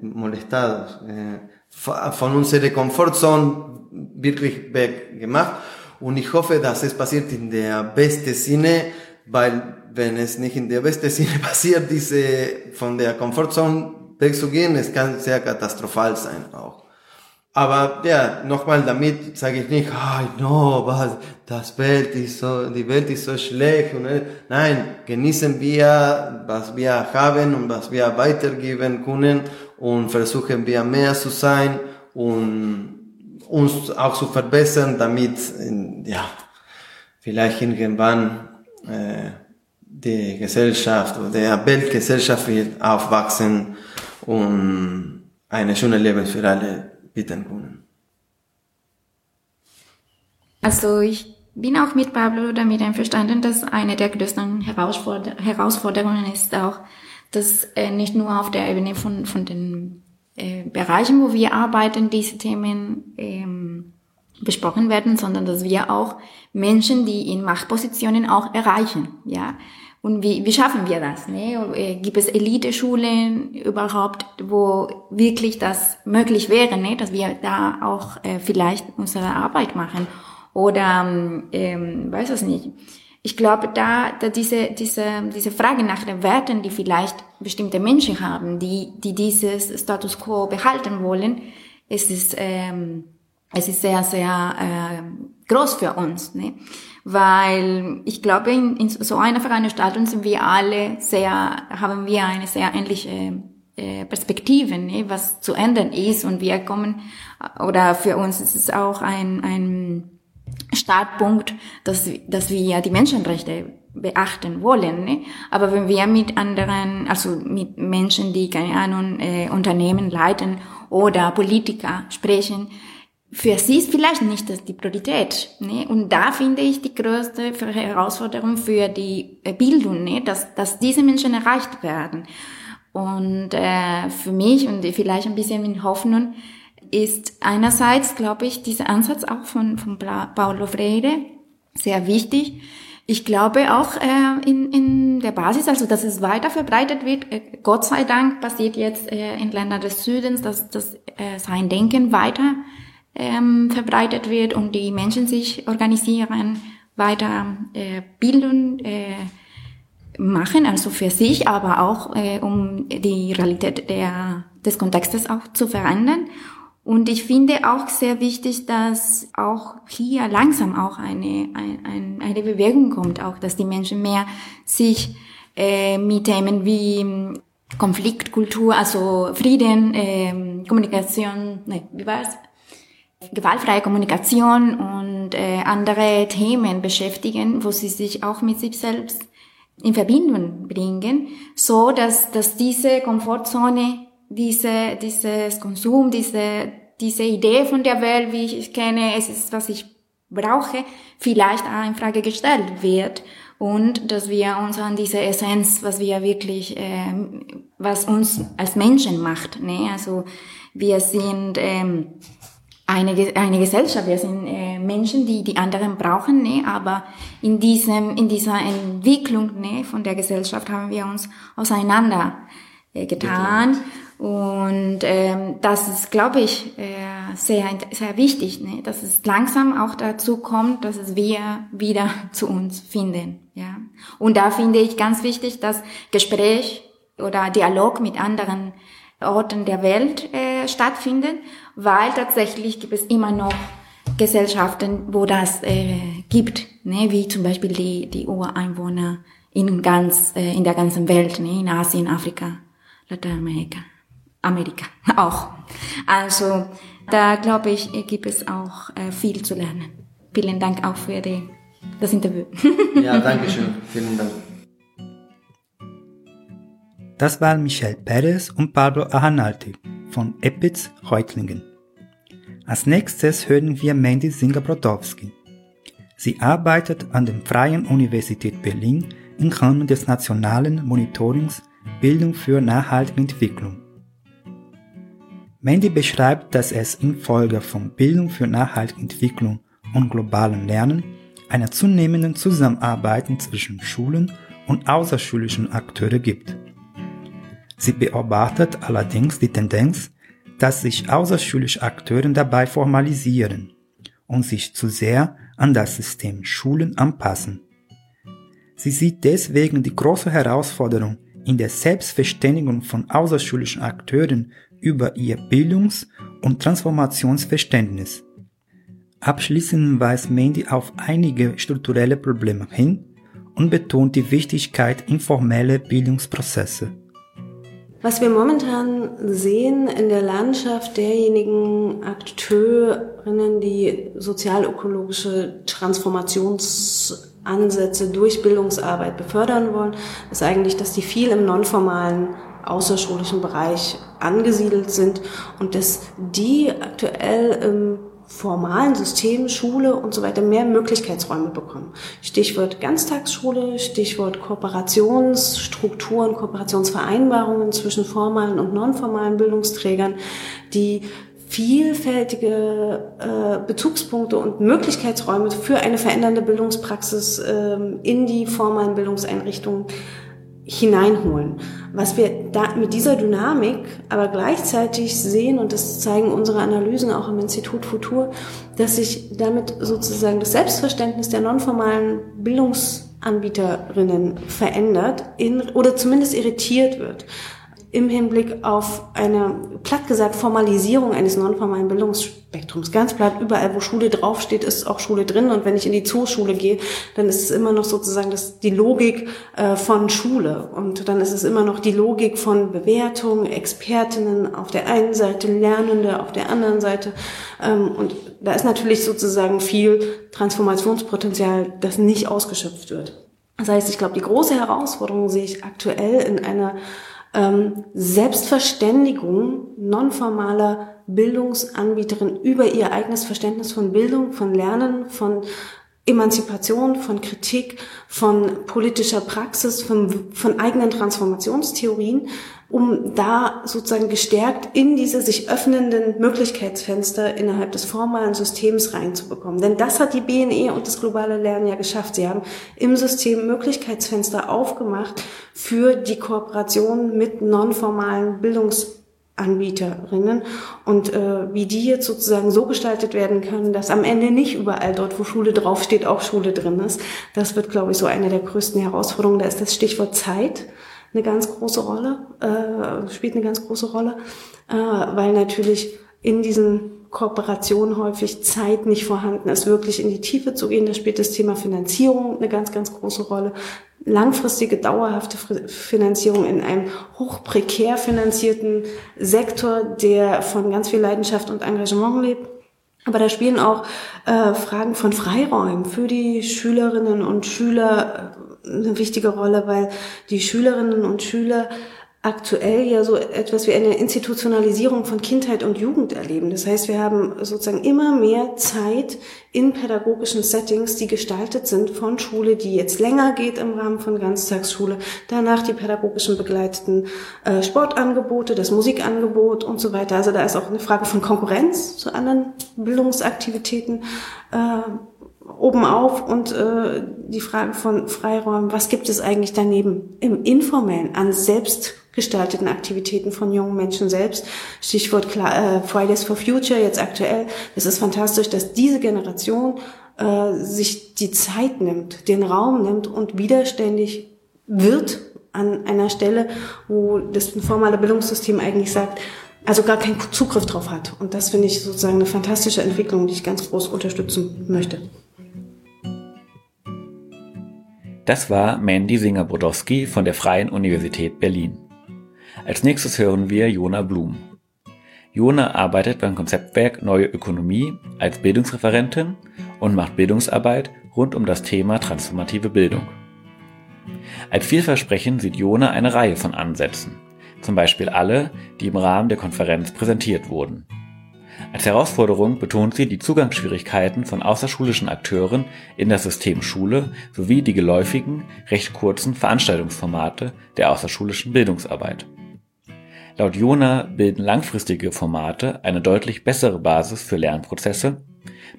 molestados, äh, von unserer Komfortzone wirklich weggemacht. Und ich hoffe, dass es passiert in der besten Sinne, weil wenn es nicht in der besten Sinne passiert, diese von der Komfortzone wegzugehen, es kann sehr katastrophal sein auch. Aber ja, nochmal damit sage ich nicht, ah, no, was, das Welt ist so, die Welt ist so schlecht. Und, nein, genießen wir, was wir haben und was wir weitergeben können und versuchen wir mehr zu sein und uns auch zu verbessern, damit ja vielleicht irgendwann äh, die Gesellschaft oder der Weltgesellschaft wird aufwachsen und eine schöne Leben für alle bieten können. Also ich bin auch mit Pablo damit einverstanden, dass eine der größten Herausforder Herausforderungen ist auch, dass äh, nicht nur auf der Ebene von, von den äh, Bereichen, wo wir arbeiten, diese Themen ähm, besprochen werden, sondern dass wir auch Menschen, die in Machtpositionen auch erreichen, ja. Und wie, wie schaffen wir das? Ne? Äh, gibt es Elite-Schulen überhaupt, wo wirklich das möglich wäre, ne? dass wir da auch äh, vielleicht unsere Arbeit machen? Oder, ähm, weiß es nicht. Ich glaube, da, da diese, diese, diese Frage nach den Werten, die vielleicht bestimmte Menschen haben, die, die dieses Status quo behalten wollen, es ist, ähm, es ist sehr, sehr äh, groß für uns. Ne? Weil ich glaube, in, in so einer Veranstaltung sind wir alle sehr, haben wir eine sehr ähnliche äh, Perspektive, ne? was zu ändern ist. Und wir kommen, oder für uns ist es auch ein, ein Startpunkt, dass, dass wir die Menschenrechte beachten wollen. Ne? Aber wenn wir mit anderen, also mit Menschen, die keine Ahnung äh, Unternehmen leiten oder Politiker sprechen, für sie ist vielleicht nicht das die Priorität. Ne? Und da finde ich die größte Herausforderung für die äh, Bildung, ne? dass, dass diese Menschen erreicht werden. Und äh, für mich und vielleicht ein bisschen in Hoffnung, ist einerseits, glaube ich, dieser Ansatz auch von, von Paulo Freire sehr wichtig. Ich glaube auch äh, in, in der Basis, also dass es weiter verbreitet wird. Äh, Gott sei Dank passiert jetzt äh, in Ländern des Südens, dass, dass äh, sein Denken weiter ähm, verbreitet wird und die Menschen sich organisieren, weiter äh, bilden, äh, machen, also für sich, aber auch äh, um die Realität der, des Kontextes auch zu verändern. Und ich finde auch sehr wichtig, dass auch hier langsam auch eine, eine, eine Bewegung kommt, auch dass die Menschen mehr sich äh, mit Themen wie hm, Konfliktkultur, also Frieden, äh, Kommunikation, ne, wie war's? gewaltfreie Kommunikation und äh, andere Themen beschäftigen, wo sie sich auch mit sich selbst in Verbindung bringen, so dass, dass diese Komfortzone diese, dieses Konsum, diese, diese Idee von der Welt, wie ich es kenne, es ist, was ich brauche, vielleicht auch in Frage gestellt wird und dass wir uns an diese Essenz, was wir wirklich, äh, was uns als Menschen macht, ne? Also wir sind ähm, eine, eine Gesellschaft, wir sind äh, Menschen, die die anderen brauchen, ne? Aber in diesem, in dieser Entwicklung ne, von der Gesellschaft haben wir uns auseinander äh, getan. Und ähm, das ist, glaube ich, äh, sehr, sehr wichtig, ne? dass es langsam auch dazu kommt, dass es wir wieder zu uns finden. Ja? Und da finde ich ganz wichtig, dass Gespräch oder Dialog mit anderen Orten der Welt äh, stattfindet, weil tatsächlich gibt es immer noch Gesellschaften, wo das äh, gibt, ne? wie zum Beispiel die, die Ureinwohner in ganz äh, in der ganzen Welt, ne? in Asien, Afrika, Lateinamerika. Amerika auch. Also da glaube ich, gibt es auch äh, viel zu lernen. Vielen Dank auch für die, das Interview. Ja, danke schön. Vielen Dank. Das waren Michel Perez und Pablo Ahanalti von Epitz Reutlingen. Als nächstes hören wir Mandy Singer-Brodowski. Sie arbeitet an der Freien Universität Berlin im Rahmen des nationalen Monitorings Bildung für nachhaltige Entwicklung. Mandy beschreibt, dass es infolge von Bildung für nachhaltige Entwicklung und globalen Lernen einer zunehmenden Zusammenarbeit zwischen Schulen und außerschulischen Akteure gibt. Sie beobachtet allerdings die Tendenz, dass sich außerschulische Akteure dabei formalisieren und sich zu sehr an das System Schulen anpassen. Sie sieht deswegen die große Herausforderung in der Selbstverständigung von außerschulischen Akteuren über ihr Bildungs- und Transformationsverständnis. Abschließend weist Mandy auf einige strukturelle Probleme hin und betont die Wichtigkeit informeller Bildungsprozesse. Was wir momentan sehen in der Landschaft derjenigen Akteurinnen, die sozialökologische Transformations Ansätze durch Bildungsarbeit befördern wollen, ist eigentlich, dass die viel im nonformalen außerschulischen Bereich angesiedelt sind und dass die aktuell im formalen System, Schule und so weiter mehr Möglichkeitsräume bekommen. Stichwort Ganztagsschule, Stichwort Kooperationsstrukturen, Kooperationsvereinbarungen zwischen formalen und nonformalen Bildungsträgern, die vielfältige äh, Bezugspunkte und Möglichkeitsräume für eine verändernde Bildungspraxis äh, in die formalen Bildungseinrichtungen hineinholen. Was wir da mit dieser Dynamik aber gleichzeitig sehen, und das zeigen unsere Analysen auch im Institut Futur, dass sich damit sozusagen das Selbstverständnis der nonformalen Bildungsanbieterinnen verändert in, oder zumindest irritiert wird im Hinblick auf eine, platt gesagt, Formalisierung eines nonformalen Bildungsspektrums. Ganz platt, überall, wo Schule draufsteht, ist auch Schule drin. Und wenn ich in die Zooschule gehe, dann ist es immer noch sozusagen das, die Logik äh, von Schule. Und dann ist es immer noch die Logik von Bewertung, Expertinnen auf der einen Seite, Lernende auf der anderen Seite. Ähm, und da ist natürlich sozusagen viel Transformationspotenzial, das nicht ausgeschöpft wird. Das heißt, ich glaube, die große Herausforderung sehe ich aktuell in einer ähm, Selbstverständigung nonformaler Bildungsanbieterin über ihr eigenes Verständnis von Bildung, von Lernen, von Emanzipation, von Kritik, von politischer Praxis, von, von eigenen Transformationstheorien, um da sozusagen gestärkt in diese sich öffnenden Möglichkeitsfenster innerhalb des formalen Systems reinzubekommen. Denn das hat die BNE und das globale Lernen ja geschafft. Sie haben im System Möglichkeitsfenster aufgemacht für die Kooperation mit nonformalen Bildungs Anbieterinnen und äh, wie die jetzt sozusagen so gestaltet werden können, dass am Ende nicht überall dort, wo Schule draufsteht, auch Schule drin ist. Das wird, glaube ich, so eine der größten Herausforderungen. Da ist das Stichwort Zeit eine ganz große Rolle, äh, spielt eine ganz große Rolle, äh, weil natürlich in diesen Kooperationen häufig Zeit nicht vorhanden ist, wirklich in die Tiefe zu gehen. Da spielt das Thema Finanzierung eine ganz, ganz große Rolle langfristige, dauerhafte Finanzierung in einem hochprekär finanzierten Sektor, der von ganz viel Leidenschaft und Engagement lebt. Aber da spielen auch äh, Fragen von Freiräumen für die Schülerinnen und Schüler äh, eine wichtige Rolle, weil die Schülerinnen und Schüler aktuell ja so etwas wie eine Institutionalisierung von Kindheit und Jugend erleben. Das heißt, wir haben sozusagen immer mehr Zeit in pädagogischen Settings, die gestaltet sind von Schule, die jetzt länger geht im Rahmen von Ganztagsschule, danach die pädagogischen begleiteten äh, Sportangebote, das Musikangebot und so weiter. Also da ist auch eine Frage von Konkurrenz zu anderen Bildungsaktivitäten. Äh, oben auf und äh, die Frage von Freiräumen, was gibt es eigentlich daneben im Informellen an selbstgestalteten Aktivitäten von jungen Menschen selbst? Stichwort äh, Fridays for Future jetzt aktuell. Es ist fantastisch, dass diese Generation äh, sich die Zeit nimmt, den Raum nimmt und widerständig wird an einer Stelle, wo das formale Bildungssystem eigentlich sagt, also gar keinen Zugriff drauf hat. Und das finde ich sozusagen eine fantastische Entwicklung, die ich ganz groß unterstützen möchte. Das war Mandy Singer-Brodowski von der Freien Universität Berlin. Als nächstes hören wir Jona Blum. Jona arbeitet beim Konzeptwerk Neue Ökonomie als Bildungsreferentin und macht Bildungsarbeit rund um das Thema transformative Bildung. Als vielversprechend sieht Jona eine Reihe von Ansätzen, zum Beispiel alle, die im Rahmen der Konferenz präsentiert wurden. Als Herausforderung betont sie die Zugangsschwierigkeiten von außerschulischen Akteuren in das System Schule sowie die geläufigen, recht kurzen Veranstaltungsformate der außerschulischen Bildungsarbeit. Laut Jona bilden langfristige Formate eine deutlich bessere Basis für Lernprozesse,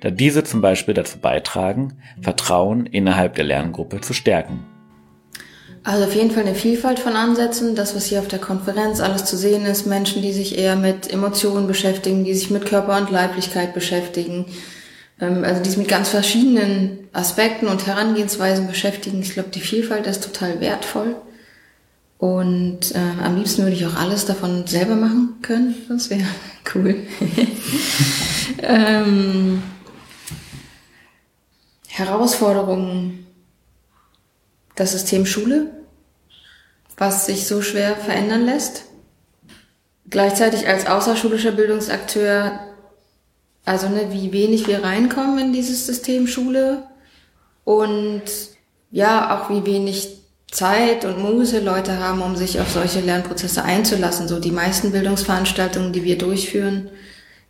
da diese zum Beispiel dazu beitragen, Vertrauen innerhalb der Lerngruppe zu stärken. Also auf jeden Fall eine Vielfalt von Ansätzen. Das, was hier auf der Konferenz alles zu sehen ist, Menschen, die sich eher mit Emotionen beschäftigen, die sich mit Körper und Leiblichkeit beschäftigen, ähm, also die sich mit ganz verschiedenen Aspekten und Herangehensweisen beschäftigen. Ich glaube, die Vielfalt ist total wertvoll. Und äh, am liebsten würde ich auch alles davon selber machen können. Das wäre cool. ähm, Herausforderungen das System Schule, was sich so schwer verändern lässt. Gleichzeitig als außerschulischer Bildungsakteur, also ne, wie wenig wir reinkommen in dieses System Schule und ja, auch wie wenig Zeit und Muße Leute haben, um sich auf solche Lernprozesse einzulassen. So die meisten Bildungsveranstaltungen, die wir durchführen,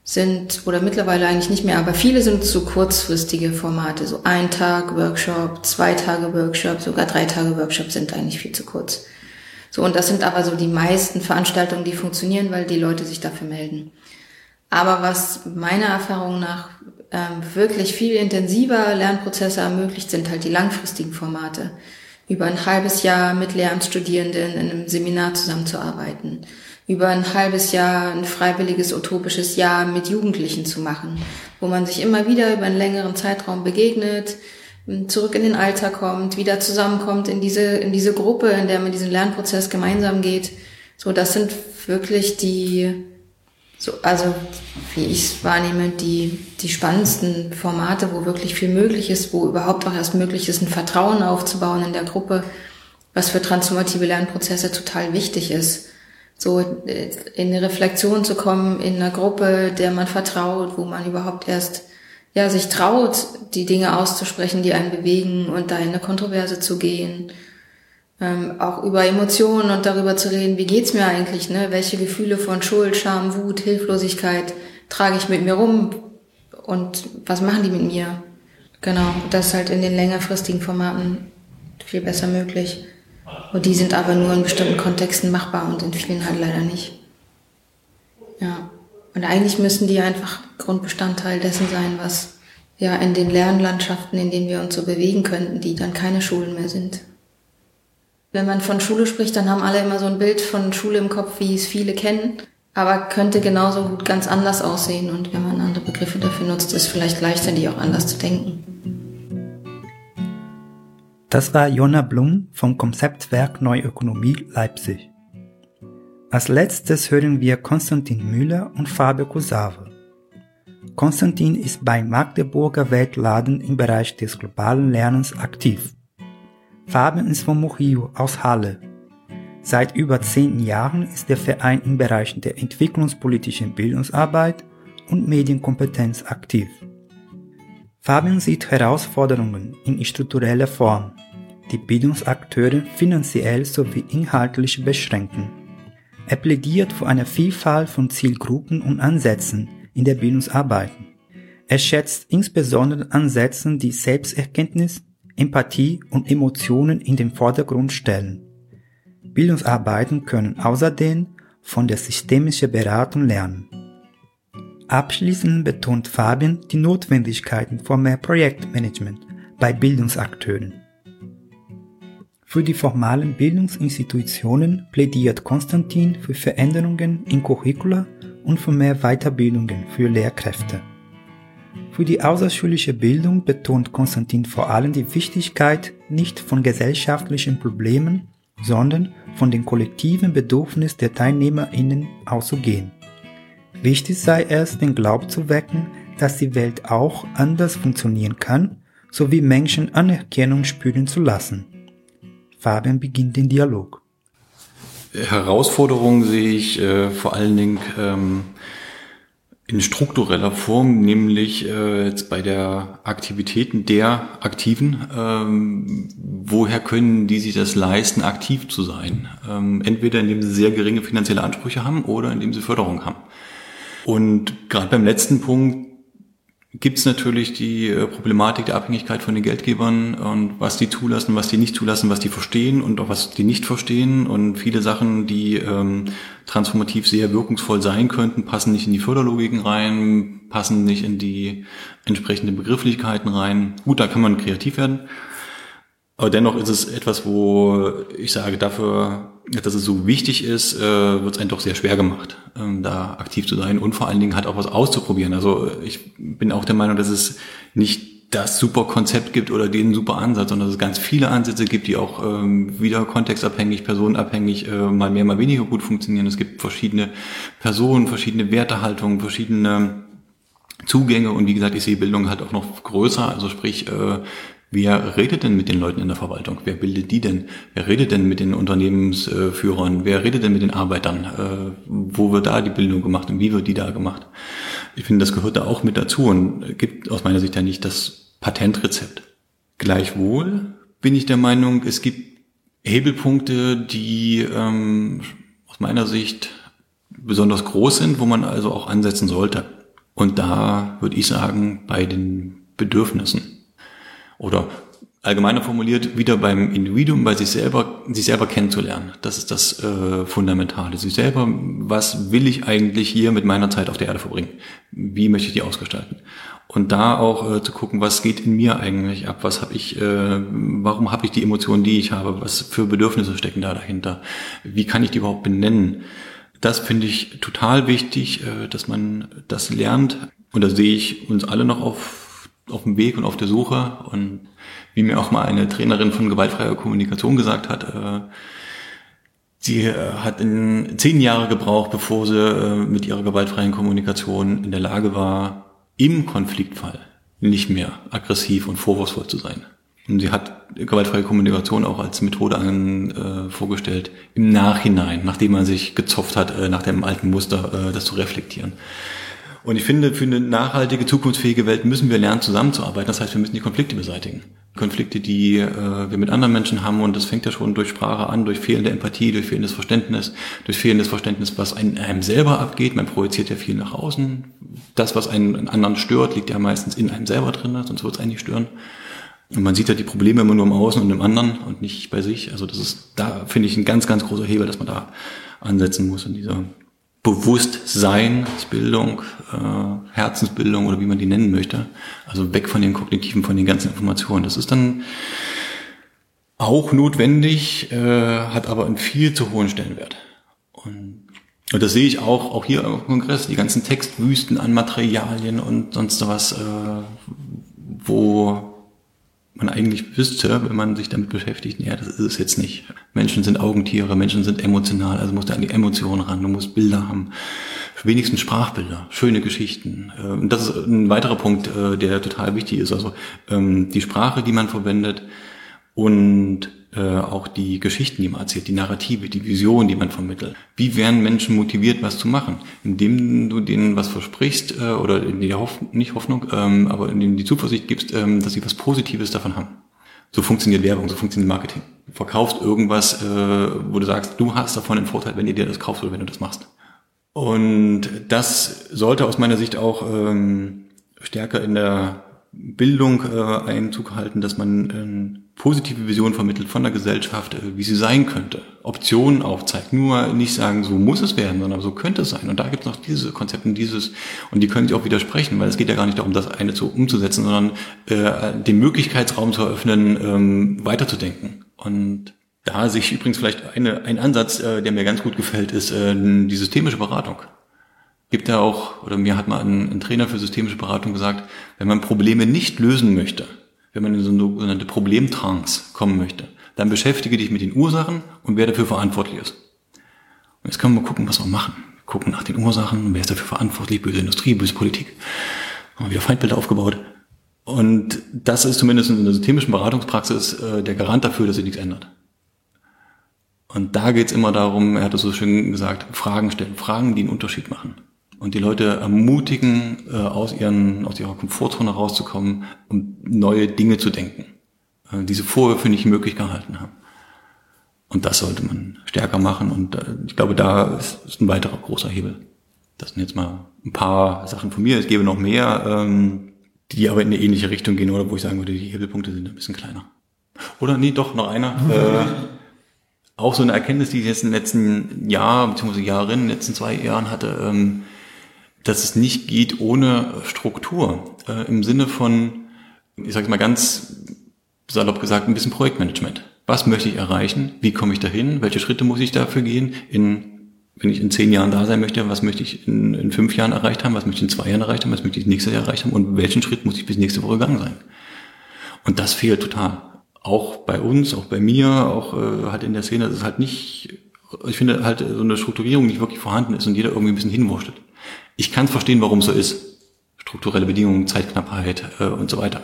sind, oder mittlerweile eigentlich nicht mehr, aber viele sind so kurzfristige Formate, so ein Tag Workshop, zwei Tage Workshop, sogar drei Tage Workshop sind eigentlich viel zu kurz. So, und das sind aber so die meisten Veranstaltungen, die funktionieren, weil die Leute sich dafür melden. Aber was meiner Erfahrung nach ähm, wirklich viel intensiver Lernprozesse ermöglicht, sind halt die langfristigen Formate. Über ein halbes Jahr mit Lehramtsstudierenden in einem Seminar zusammenzuarbeiten. Über ein halbes Jahr ein freiwilliges utopisches Jahr mit Jugendlichen zu machen, wo man sich immer wieder über einen längeren Zeitraum begegnet, zurück in den Alltag kommt, wieder zusammenkommt in diese, in diese Gruppe, in der man diesen Lernprozess gemeinsam geht. So, das sind wirklich die, so, also wie ich es wahrnehme, die, die spannendsten Formate, wo wirklich viel möglich ist, wo überhaupt auch erst möglich ist, ein Vertrauen aufzubauen in der Gruppe, was für transformative Lernprozesse total wichtig ist. So äh, in eine Reflexion zu kommen in einer Gruppe, der man vertraut, wo man überhaupt erst ja, sich traut, die Dinge auszusprechen, die einen bewegen und da in eine Kontroverse zu gehen. Ähm, auch über Emotionen und darüber zu reden, wie geht's mir eigentlich, ne? Welche Gefühle von Schuld, Scham, Wut, Hilflosigkeit trage ich mit mir rum und was machen die mit mir? Genau, das ist halt in den längerfristigen Formaten viel besser möglich. Und die sind aber nur in bestimmten Kontexten machbar und in vielen halt leider nicht. Ja. Und eigentlich müssen die einfach Grundbestandteil dessen sein, was ja in den Lernlandschaften, in denen wir uns so bewegen könnten, die dann keine Schulen mehr sind. Wenn man von Schule spricht, dann haben alle immer so ein Bild von Schule im Kopf, wie es viele kennen, aber könnte genauso gut ganz anders aussehen. Und wenn man andere Begriffe dafür nutzt, ist vielleicht leichter, die auch anders zu denken. Das war Jonna Blum vom Konzeptwerk Neuökonomie Leipzig. Als letztes hören wir Konstantin Müller und Fabio Kusave. Konstantin ist beim Magdeburger Weltladen im Bereich des globalen Lernens aktiv. Fabian ist von Mochio aus Halle. Seit über zehn Jahren ist der Verein im Bereich der entwicklungspolitischen Bildungsarbeit und Medienkompetenz aktiv. Fabian sieht Herausforderungen in struktureller Form, die Bildungsakteure finanziell sowie inhaltlich beschränken. Er plädiert für eine Vielfalt von Zielgruppen und Ansätzen in der Bildungsarbeit. Er schätzt insbesondere Ansätze, die Selbsterkenntnis, Empathie und Emotionen in den Vordergrund stellen. Bildungsarbeiten können außerdem von der systemischen Beratung lernen. Abschließend betont Fabian die Notwendigkeiten von mehr Projektmanagement bei Bildungsakteuren. Für die formalen Bildungsinstitutionen plädiert Konstantin für Veränderungen in Curricula und für mehr Weiterbildungen für Lehrkräfte. Für die außerschulische Bildung betont Konstantin vor allem die Wichtigkeit nicht von gesellschaftlichen Problemen, sondern von den kollektiven Bedürfnissen der TeilnehmerInnen auszugehen. Wichtig sei es, den Glauben zu wecken, dass die Welt auch anders funktionieren kann, sowie Menschen Anerkennung spüren zu lassen. Fabian beginnt den Dialog. Herausforderungen sehe ich äh, vor allen Dingen ähm, in struktureller Form, nämlich äh, jetzt bei der Aktivitäten der Aktiven. Ähm, woher können die sich das leisten, aktiv zu sein? Ähm, entweder indem sie sehr geringe finanzielle Ansprüche haben oder indem sie Förderung haben. Und gerade beim letzten Punkt gibt es natürlich die äh, Problematik der Abhängigkeit von den Geldgebern und was die zulassen, was die nicht zulassen, was die verstehen und auch was die nicht verstehen. Und viele Sachen, die ähm, transformativ sehr wirkungsvoll sein könnten, passen nicht in die Förderlogiken rein, passen nicht in die entsprechenden Begrifflichkeiten rein. Gut, da kann man kreativ werden. Aber dennoch ist es etwas, wo ich sage, dafür, dass es so wichtig ist, äh, wird es einem doch sehr schwer gemacht, ähm, da aktiv zu sein und vor allen Dingen halt auch was auszuprobieren. Also ich bin auch der Meinung, dass es nicht das super Konzept gibt oder den super Ansatz, sondern dass es ganz viele Ansätze gibt, die auch ähm, wieder kontextabhängig, personenabhängig äh, mal mehr, mal weniger gut funktionieren. Es gibt verschiedene Personen, verschiedene Wertehaltungen, verschiedene Zugänge und wie gesagt, ich sehe Bildung halt auch noch größer, also sprich, äh, Wer redet denn mit den Leuten in der Verwaltung? Wer bildet die denn? Wer redet denn mit den Unternehmensführern? Wer redet denn mit den Arbeitern? Äh, wo wird da die Bildung gemacht und wie wird die da gemacht? Ich finde, das gehört da auch mit dazu und gibt aus meiner Sicht ja nicht das Patentrezept. Gleichwohl bin ich der Meinung, es gibt Hebelpunkte, die ähm, aus meiner Sicht besonders groß sind, wo man also auch ansetzen sollte. Und da würde ich sagen, bei den Bedürfnissen oder allgemeiner formuliert wieder beim Individuum, bei sich selber, sich selber kennenzulernen. Das ist das äh, Fundamentale. Sich selber, was will ich eigentlich hier mit meiner Zeit auf der Erde verbringen? Wie möchte ich die ausgestalten? Und da auch äh, zu gucken, was geht in mir eigentlich ab? Was habe ich? Äh, warum habe ich die Emotionen, die ich habe? Was für Bedürfnisse stecken da dahinter? Wie kann ich die überhaupt benennen? Das finde ich total wichtig, äh, dass man das lernt. Und da sehe ich uns alle noch auf, auf dem Weg und auf der Suche. Und wie mir auch mal eine Trainerin von gewaltfreier Kommunikation gesagt hat, äh, sie äh, hat in zehn Jahre gebraucht, bevor sie mit ihrer gewaltfreien Kommunikation in der Lage war, im Konfliktfall nicht mehr aggressiv und vorwurfsvoll zu sein. Und sie hat gewaltfreie Kommunikation auch als Methode an, äh, vorgestellt, im Nachhinein, nachdem man sich gezopft hat, äh, nach dem alten Muster, äh, das zu reflektieren. Und ich finde, für eine nachhaltige, zukunftsfähige Welt müssen wir lernen, zusammenzuarbeiten. Das heißt, wir müssen die Konflikte beseitigen. Konflikte, die äh, wir mit anderen Menschen haben. Und das fängt ja schon durch Sprache an, durch fehlende Empathie, durch fehlendes Verständnis, durch fehlendes Verständnis, was einem, selber abgeht. Man projiziert ja viel nach außen. Das, was einen anderen stört, liegt ja meistens in einem selber drin, sonst wird es einen nicht stören. Und man sieht ja die Probleme immer nur im Außen und im anderen und nicht bei sich. Also das ist, da finde ich ein ganz, ganz großer Hebel, dass man da ansetzen muss in dieser Bewusstseinsbildung, äh, Herzensbildung oder wie man die nennen möchte. Also weg von den kognitiven, von den ganzen Informationen. Das ist dann auch notwendig, äh, hat aber einen viel zu hohen Stellenwert. Und, und das sehe ich auch, auch hier im Kongress, die ganzen Textwüsten an Materialien und sonst was, äh, wo man eigentlich wüsste, wenn man sich damit beschäftigt, ja, das ist es jetzt nicht. Menschen sind Augentiere, Menschen sind emotional, also musst du an die Emotionen ran, du musst Bilder haben. Wenigstens Sprachbilder, schöne Geschichten. Und das ist ein weiterer Punkt, äh, der total wichtig ist. Also ähm, die Sprache, die man verwendet und äh, auch die Geschichten, die man erzählt, die Narrative, die Vision, die man vermittelt. Wie werden Menschen motiviert, was zu machen? Indem du denen was versprichst äh, oder in die Hoff nicht Hoffnung, ähm, aber indem du die Zuversicht gibst, ähm, dass sie was Positives davon haben. So funktioniert Werbung, so funktioniert Marketing. Du verkaufst irgendwas, äh, wo du sagst, du hast davon einen Vorteil, wenn ihr dir das kaufst oder wenn du das machst. Und das sollte aus meiner Sicht auch ähm, stärker in der Bildung äh, Einzug halten, dass man äh, positive Vision vermittelt von der Gesellschaft, äh, wie sie sein könnte. Optionen aufzeigt. Nur nicht sagen, so muss es werden, sondern so könnte es sein. Und da gibt es noch diese Konzepte und dieses, und die können sich auch widersprechen, weil es geht ja gar nicht darum, das eine zu umzusetzen, sondern äh, den Möglichkeitsraum zu eröffnen, ähm, weiterzudenken. Und da sich übrigens vielleicht eine, ein Ansatz, äh, der mir ganz gut gefällt, ist äh, die systemische Beratung gibt ja auch, oder mir hat mal ein, ein, Trainer für systemische Beratung gesagt, wenn man Probleme nicht lösen möchte, wenn man in so eine sogenannte Problemtrance kommen möchte, dann beschäftige dich mit den Ursachen und wer dafür verantwortlich ist. Und jetzt können wir mal gucken, was wir machen. Wir gucken nach den Ursachen, wer ist dafür verantwortlich, böse Industrie, böse Politik. Haben wir wieder Feindbilder aufgebaut. Und das ist zumindest in der systemischen Beratungspraxis äh, der Garant dafür, dass sich nichts ändert. Und da geht's immer darum, er hat es so schön gesagt, Fragen stellen, Fragen, die einen Unterschied machen und die Leute ermutigen, äh, aus, ihren, aus ihrer Komfortzone rauszukommen und neue Dinge zu denken. Äh, diese Vorwürfe nicht möglich gehalten haben. Und das sollte man stärker machen und äh, ich glaube, da ist, ist ein weiterer großer Hebel. Das sind jetzt mal ein paar Sachen von mir. Es gäbe noch mehr, ähm, die aber in eine ähnliche Richtung gehen oder wo ich sagen würde, die Hebelpunkte sind ein bisschen kleiner. Oder nee, doch, noch einer. äh, auch so eine Erkenntnis, die ich jetzt in den letzten Jahr, beziehungsweise Jahren, in den letzten zwei Jahren hatte, ähm, dass es nicht geht ohne Struktur. Äh, Im Sinne von, ich sage mal ganz salopp gesagt, ein bisschen Projektmanagement. Was möchte ich erreichen? Wie komme ich dahin? Welche Schritte muss ich dafür gehen? In, wenn ich in zehn Jahren da sein möchte, was möchte ich in, in fünf Jahren erreicht haben? Was möchte ich in zwei Jahren erreicht haben? Was möchte ich nächstes Jahr erreicht haben? Und welchen Schritt muss ich bis nächste Woche gegangen sein? Und das fehlt total. Auch bei uns, auch bei mir, auch äh, halt in der Szene, das ist halt nicht, ich finde halt so eine Strukturierung nicht wirklich vorhanden ist und jeder irgendwie ein bisschen hinwurschtelt. Ich kann verstehen, warum es so ist. Strukturelle Bedingungen, Zeitknappheit äh, und so weiter.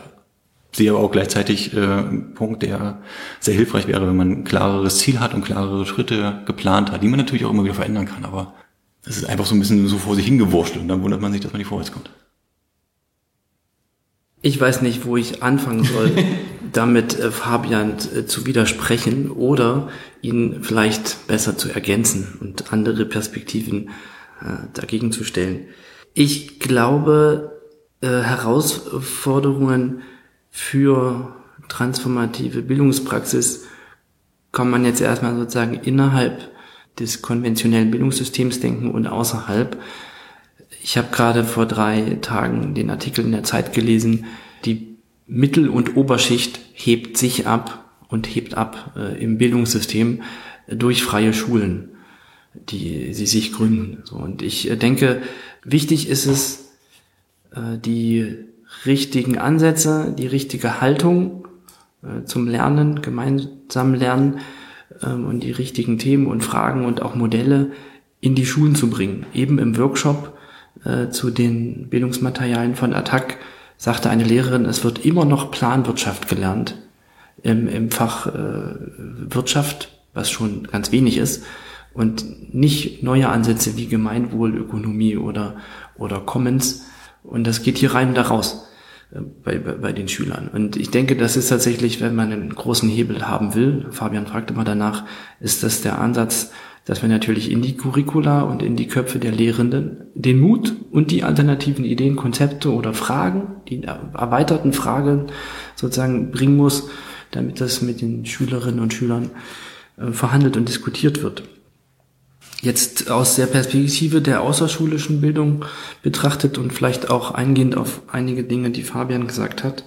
Sehe aber auch gleichzeitig äh, einen Punkt, der sehr hilfreich wäre, wenn man ein klareres Ziel hat und klarere Schritte geplant hat, die man natürlich auch immer wieder verändern kann. Aber es ist einfach so ein bisschen so vor sich hingewurschtelt und dann wundert man sich, dass man nicht vorwärts kommt. Ich weiß nicht, wo ich anfangen soll. damit äh, Fabian äh, zu widersprechen oder ihn vielleicht besser zu ergänzen und andere Perspektiven äh, dagegen zu stellen. Ich glaube, Herausforderungen für transformative Bildungspraxis kann man jetzt erstmal sozusagen innerhalb des konventionellen Bildungssystems denken und außerhalb. Ich habe gerade vor drei Tagen den Artikel in der Zeit gelesen, die Mittel- und Oberschicht hebt sich ab und hebt ab äh, im Bildungssystem durch freie Schulen, die sie sich gründen. Und ich äh, denke, wichtig ist es, äh, die richtigen Ansätze, die richtige Haltung äh, zum Lernen, gemeinsam lernen ähm, und die richtigen Themen und Fragen und auch Modelle in die Schulen zu bringen. Eben im Workshop äh, zu den Bildungsmaterialien von Attac sagte eine Lehrerin, es wird immer noch Planwirtschaft gelernt im, im Fach äh, Wirtschaft, was schon ganz wenig ist, und nicht neue Ansätze wie Gemeinwohlökonomie oder, oder Commons. Und das geht hier rein und da raus äh, bei, bei, bei den Schülern. Und ich denke, das ist tatsächlich, wenn man einen großen Hebel haben will, Fabian fragte mal danach, ist das der Ansatz, dass wir natürlich in die Curricula und in die Köpfe der Lehrenden den Mut und die alternativen Ideen, Konzepte oder Fragen, die erweiterten Fragen sozusagen bringen muss, damit das mit den Schülerinnen und Schülern äh, verhandelt und diskutiert wird. Jetzt aus der Perspektive der außerschulischen Bildung betrachtet und vielleicht auch eingehend auf einige Dinge, die Fabian gesagt hat.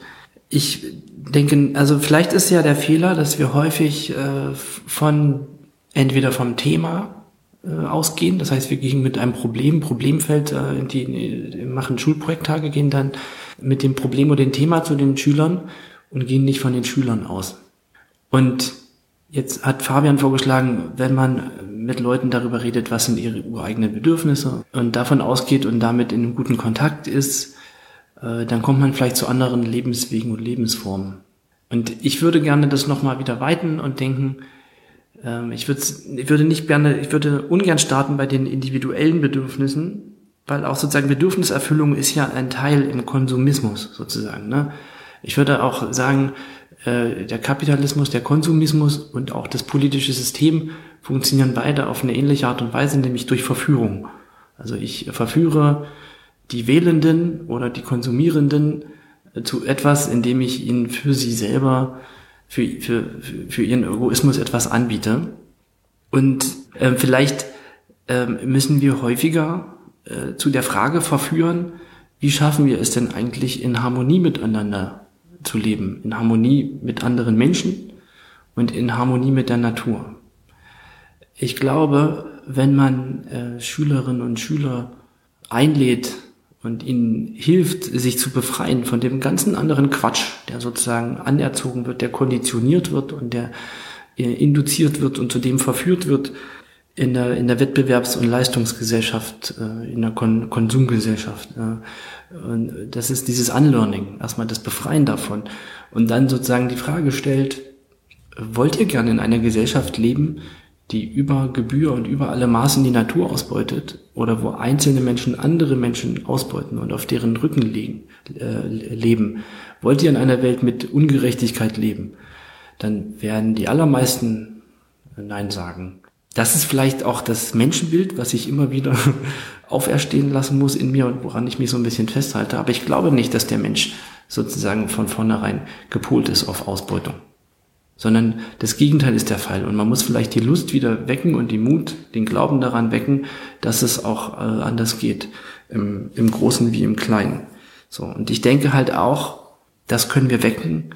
Ich denke, also vielleicht ist ja der Fehler, dass wir häufig äh, von entweder vom Thema äh, ausgehen, das heißt, wir gehen mit einem Problem, Problemfeld, äh, in die, in, machen Schulprojekttage, gehen dann mit dem Problem oder dem Thema zu den Schülern und gehen nicht von den Schülern aus. Und jetzt hat Fabian vorgeschlagen, wenn man mit Leuten darüber redet, was sind ihre ureigenen Bedürfnisse und davon ausgeht und damit in einem guten Kontakt ist, äh, dann kommt man vielleicht zu anderen Lebenswegen und Lebensformen. Und ich würde gerne das nochmal wieder weiten und denken, ähm, ich, würde, ich würde nicht gerne, ich würde ungern starten bei den individuellen Bedürfnissen, weil auch sozusagen Bedürfniserfüllung ist ja ein Teil im Konsumismus sozusagen. Ne? Ich würde auch sagen, äh, der Kapitalismus, der Konsumismus und auch das politische System funktionieren beide auf eine ähnliche Art und Weise, nämlich durch Verführung. Also ich verführe die Wählenden oder die Konsumierenden zu etwas, indem ich ihnen für sie selber für, für, für ihren Egoismus etwas anbiete. Und äh, vielleicht äh, müssen wir häufiger äh, zu der Frage verführen, wie schaffen wir es denn eigentlich in Harmonie miteinander zu leben, in Harmonie mit anderen Menschen und in Harmonie mit der Natur. Ich glaube, wenn man äh, Schülerinnen und Schüler einlädt, und ihnen hilft, sich zu befreien von dem ganzen anderen Quatsch, der sozusagen anerzogen wird, der konditioniert wird und der äh, induziert wird und zu dem verführt wird in der, in der Wettbewerbs- und Leistungsgesellschaft, äh, in der Kon Konsumgesellschaft. Und das ist dieses Unlearning, erstmal das Befreien davon. Und dann sozusagen die Frage stellt, wollt ihr gerne in einer Gesellschaft leben, die über Gebühr und über alle Maßen die Natur ausbeutet oder wo einzelne Menschen andere Menschen ausbeuten und auf deren Rücken liegen, äh, leben. Wollt ihr in einer Welt mit Ungerechtigkeit leben, dann werden die allermeisten Nein sagen. Das ist vielleicht auch das Menschenbild, was ich immer wieder auferstehen lassen muss in mir und woran ich mich so ein bisschen festhalte. Aber ich glaube nicht, dass der Mensch sozusagen von vornherein gepolt ist auf Ausbeutung sondern das Gegenteil ist der Fall. Und man muss vielleicht die Lust wieder wecken und die Mut, den Glauben daran wecken, dass es auch äh, anders geht, im, im Großen wie im Kleinen. So. Und ich denke halt auch, das können wir wecken,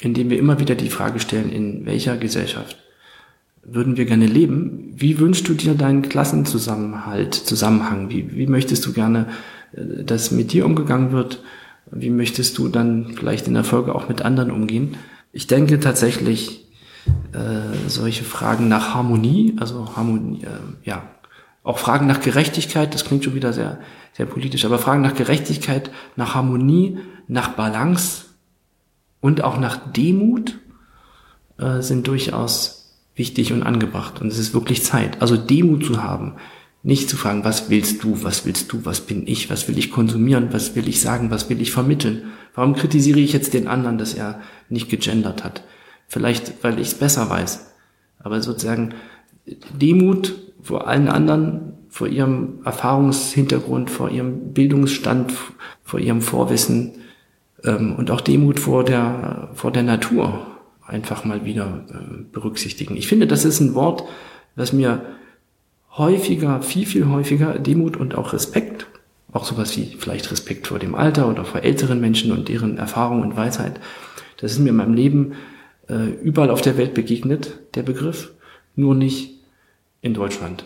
indem wir immer wieder die Frage stellen, in welcher Gesellschaft würden wir gerne leben? Wie wünschst du dir deinen Klassenzusammenhalt, Zusammenhang? Wie, wie möchtest du gerne, äh, dass mit dir umgegangen wird? Wie möchtest du dann vielleicht in der Folge auch mit anderen umgehen? Ich denke tatsächlich, äh, solche Fragen nach Harmonie, also Harmonie, äh, ja, auch Fragen nach Gerechtigkeit, das klingt schon wieder sehr, sehr politisch, aber Fragen nach Gerechtigkeit, nach Harmonie, nach Balance und auch nach Demut äh, sind durchaus wichtig und angebracht. Und es ist wirklich Zeit. Also Demut zu haben, Nicht zu fragen, was willst du, was willst du, was bin ich, was will ich konsumieren, was will ich sagen, was will ich vermitteln. Warum kritisiere ich jetzt den anderen, dass er nicht gegendert hat? Vielleicht, weil ich es besser weiß. Aber sozusagen Demut vor allen anderen, vor ihrem Erfahrungshintergrund, vor ihrem Bildungsstand, vor ihrem Vorwissen ähm, und auch Demut vor der, vor der Natur einfach mal wieder äh, berücksichtigen. Ich finde, das ist ein Wort, was mir häufiger, viel, viel häufiger Demut und auch Respekt, auch sowas wie vielleicht Respekt vor dem Alter oder vor älteren Menschen und deren Erfahrung und Weisheit, das ist mir in meinem Leben äh, überall auf der Welt begegnet, der Begriff, nur nicht in Deutschland.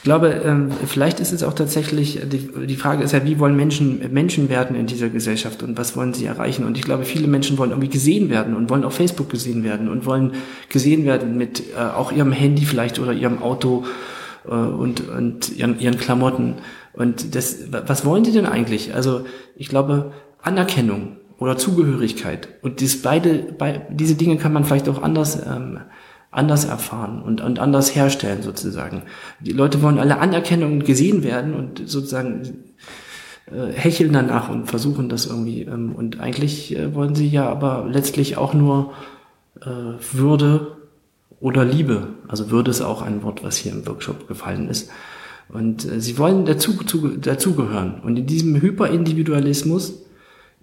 Ich glaube, ähm, vielleicht ist es auch tatsächlich, die, Frage ist ja, wie wollen Menschen Menschen werden in dieser Gesellschaft und was wollen sie erreichen? Und ich glaube, viele Menschen wollen irgendwie gesehen werden und wollen auf Facebook gesehen werden und wollen gesehen werden mit äh, auch ihrem Handy vielleicht oder ihrem Auto äh, und, und ihren, ihren Klamotten. Und das, was wollen die denn eigentlich? Also ich glaube, Anerkennung oder Zugehörigkeit. Und dies beide, bei, diese Dinge kann man vielleicht auch anders ähm, anders erfahren und, und anders herstellen sozusagen. Die Leute wollen alle Anerkennung und gesehen werden und sozusagen äh, hecheln danach und versuchen das irgendwie. Ähm, und eigentlich äh, wollen sie ja aber letztlich auch nur äh, Würde oder Liebe. Also Würde ist auch ein Wort, was hier im Workshop gefallen ist. Und äh, sie wollen dazu, zu, dazugehören. Und in diesem Hyperindividualismus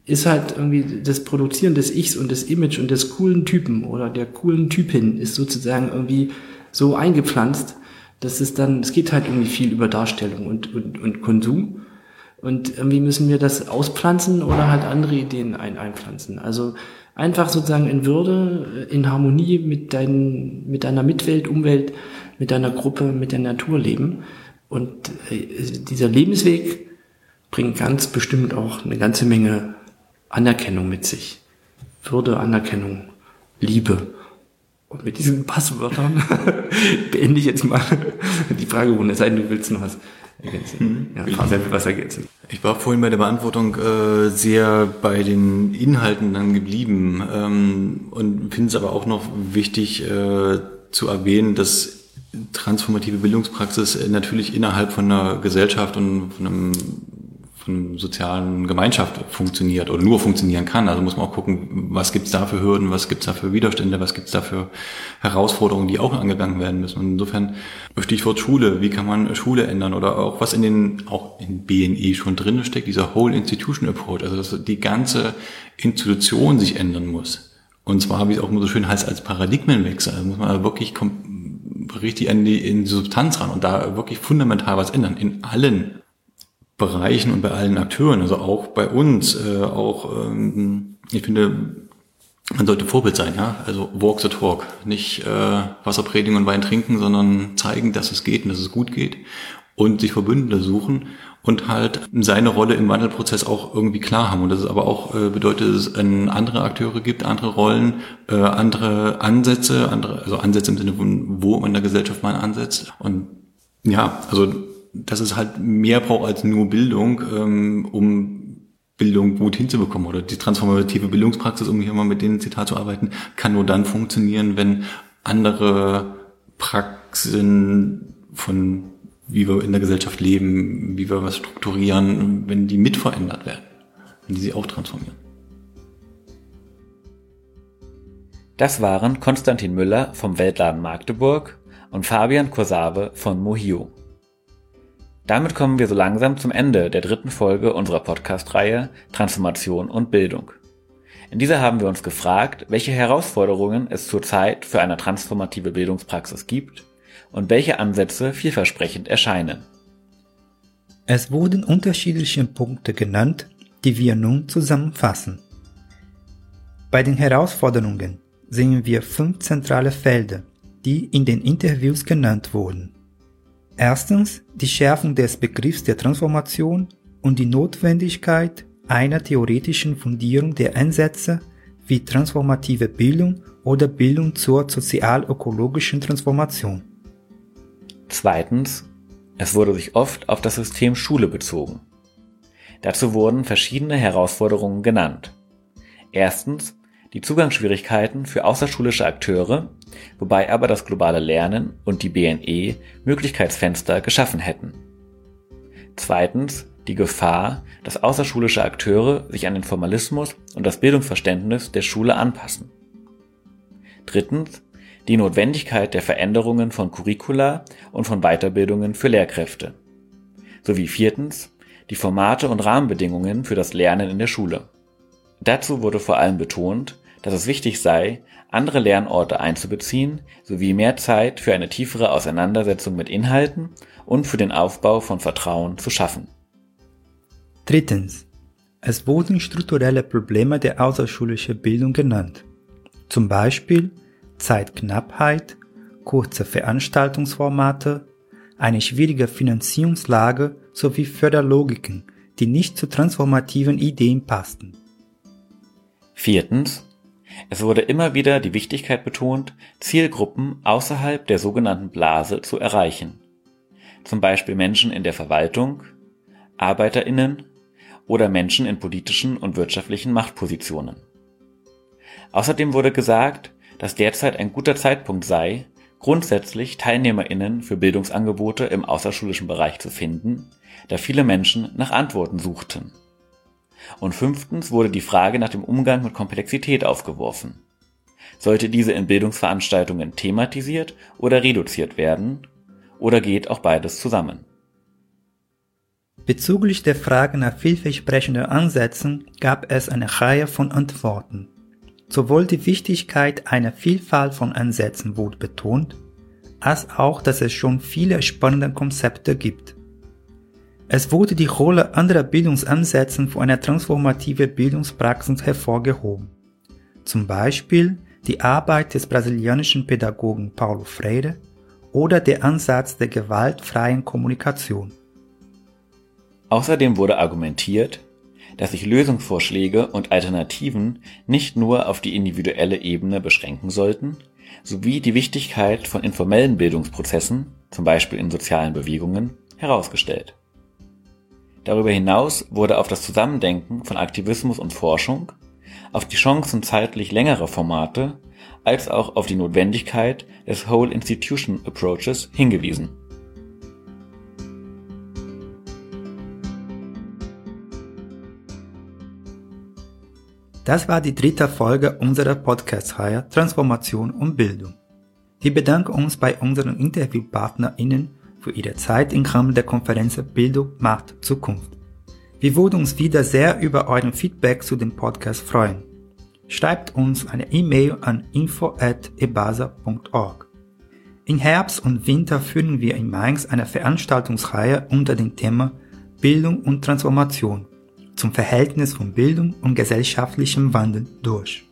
ist halt irgendwie das Produzieren des Ichs und des Image und des coolen Typen oder der coolen Typin ist sozusagen irgendwie so eingepflanzt, dass es dann, es geht halt irgendwie viel über Darstellung und, und, und Konsum. Und irgendwie müssen wir das auspflanzen oder halt andere Ideen ein, einpflanzen. Also einfach sozusagen in Würde, in Harmonie mit, dein, mit deiner Mitwelt, Umwelt, mit deiner Gruppe, mit der Natur leben. Und äh, dieser Lebensweg bringt ganz bestimmt auch eine ganze Menge Anerkennung mit sich. Würde, Anerkennung, Liebe. Und mit diesen Passwörtern beende ich jetzt mal die Fragerunde, es sei denn, du willst noch was ergänzen. Hm. Ja, Fabian will was ergänzen. Ich war vorhin bei der Beantwortung äh, sehr bei den Inhalten dann geblieben ähm, und finde es aber auch noch wichtig äh, zu erwähnen, dass transformative Bildungspraxis natürlich innerhalb von einer Gesellschaft und von einem von sozialen Gemeinschaft funktioniert oder nur funktionieren kann. Also muss man auch gucken, was gibt's da für Hürden, was gibt's da für Widerstände, was gibt's da für Herausforderungen, die auch angegangen werden müssen. Und insofern Stichwort Schule, wie kann man Schule ändern oder auch was in den, auch in BNE schon drin steckt, dieser Whole Institution Approach, also dass die ganze Institution sich ändern muss. Und zwar, wie es auch immer so schön heißt, als Paradigmenwechsel. Also muss man wirklich richtig in die, in die Substanz ran und da wirklich fundamental was ändern in allen Bereichen und bei allen Akteuren, also auch bei uns, äh, auch, ähm, ich finde, man sollte Vorbild sein, ja, also walk the talk, nicht äh, Wasser predigen und Wein trinken, sondern zeigen, dass es geht und dass es gut geht und sich Verbündete suchen und halt seine Rolle im Wandelprozess auch irgendwie klar haben. Und dass es aber auch äh, bedeutet, dass es äh, andere Akteure gibt, andere Rollen, äh, andere Ansätze, andere, also Ansätze im Sinne von, wo man in der Gesellschaft mal ansetzt. Und ja, also dass es halt mehr braucht als nur Bildung, ähm, um Bildung gut hinzubekommen oder die transformative Bildungspraxis, um hier mal mit dem Zitat zu arbeiten, kann nur dann funktionieren, wenn andere Praxen von wie wir in der Gesellschaft leben, wie wir was strukturieren, wenn die mitverändert werden, wenn die sie auch transformieren. Das waren Konstantin Müller vom Weltladen Magdeburg und Fabian Korsave von Mohio. Damit kommen wir so langsam zum Ende der dritten Folge unserer Podcast-Reihe Transformation und Bildung. In dieser haben wir uns gefragt, welche Herausforderungen es zurzeit für eine transformative Bildungspraxis gibt und welche Ansätze vielversprechend erscheinen. Es wurden unterschiedliche Punkte genannt, die wir nun zusammenfassen. Bei den Herausforderungen sehen wir fünf zentrale Felder, die in den Interviews genannt wurden. Erstens die Schärfung des Begriffs der Transformation und die Notwendigkeit einer theoretischen Fundierung der Ansätze wie transformative Bildung oder Bildung zur sozial-ökologischen Transformation. Zweitens, es wurde sich oft auf das System Schule bezogen. Dazu wurden verschiedene Herausforderungen genannt. Erstens die Zugangsschwierigkeiten für außerschulische Akteure, wobei aber das globale Lernen und die BNE Möglichkeitsfenster geschaffen hätten. Zweitens die Gefahr, dass außerschulische Akteure sich an den Formalismus und das Bildungsverständnis der Schule anpassen. Drittens die Notwendigkeit der Veränderungen von Curricula und von Weiterbildungen für Lehrkräfte. Sowie viertens die Formate und Rahmenbedingungen für das Lernen in der Schule. Dazu wurde vor allem betont, dass es wichtig sei, andere Lernorte einzubeziehen sowie mehr Zeit für eine tiefere Auseinandersetzung mit Inhalten und für den Aufbau von Vertrauen zu schaffen. Drittens. Es wurden strukturelle Probleme der außerschulischen Bildung genannt. Zum Beispiel Zeitknappheit, kurze Veranstaltungsformate, eine schwierige Finanzierungslage sowie Förderlogiken, die nicht zu transformativen Ideen passten. Viertens. Es wurde immer wieder die Wichtigkeit betont, Zielgruppen außerhalb der sogenannten Blase zu erreichen. Zum Beispiel Menschen in der Verwaltung, ArbeiterInnen oder Menschen in politischen und wirtschaftlichen Machtpositionen. Außerdem wurde gesagt, dass derzeit ein guter Zeitpunkt sei, grundsätzlich TeilnehmerInnen für Bildungsangebote im außerschulischen Bereich zu finden, da viele Menschen nach Antworten suchten. Und fünftens wurde die Frage nach dem Umgang mit Komplexität aufgeworfen. Sollte diese in Bildungsveranstaltungen thematisiert oder reduziert werden? Oder geht auch beides zusammen? Bezüglich der Frage nach vielversprechenden Ansätzen gab es eine Reihe von Antworten. Sowohl die Wichtigkeit einer Vielfalt von Ansätzen wurde betont, als auch, dass es schon viele spannende Konzepte gibt. Es wurde die Rolle anderer Bildungsansätze für eine transformative Bildungspraxis hervorgehoben. Zum Beispiel die Arbeit des brasilianischen Pädagogen Paulo Freire oder der Ansatz der gewaltfreien Kommunikation. Außerdem wurde argumentiert, dass sich Lösungsvorschläge und Alternativen nicht nur auf die individuelle Ebene beschränken sollten, sowie die Wichtigkeit von informellen Bildungsprozessen, zum Beispiel in sozialen Bewegungen, herausgestellt. Darüber hinaus wurde auf das Zusammendenken von Aktivismus und Forschung, auf die Chancen zeitlich längerer Formate, als auch auf die Notwendigkeit des Whole Institution Approaches hingewiesen Das war die dritte Folge unserer Podcast-Reihe Transformation und Bildung. Wir bedanken uns bei unseren InterviewpartnerInnen für ihre Zeit im Rahmen der Konferenz Bildung macht Zukunft. Wir würden uns wieder sehr über euren Feedback zu dem Podcast freuen. Schreibt uns eine E-Mail an info@ebasa.org. Im Herbst und Winter führen wir in Mainz eine Veranstaltungsreihe unter dem Thema Bildung und Transformation zum Verhältnis von Bildung und gesellschaftlichem Wandel durch.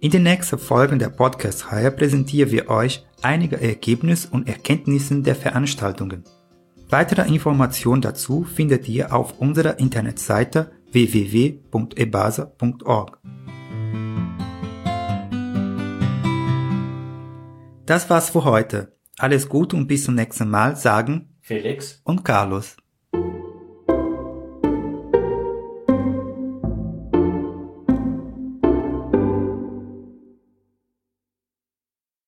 In den nächsten Folgen der Podcast-Reihe präsentieren wir euch einige Ergebnisse und Erkenntnisse der Veranstaltungen. Weitere Informationen dazu findet ihr auf unserer Internetseite www.ebasa.org. Das war's für heute. Alles Gute und bis zum nächsten Mal sagen Felix und Carlos.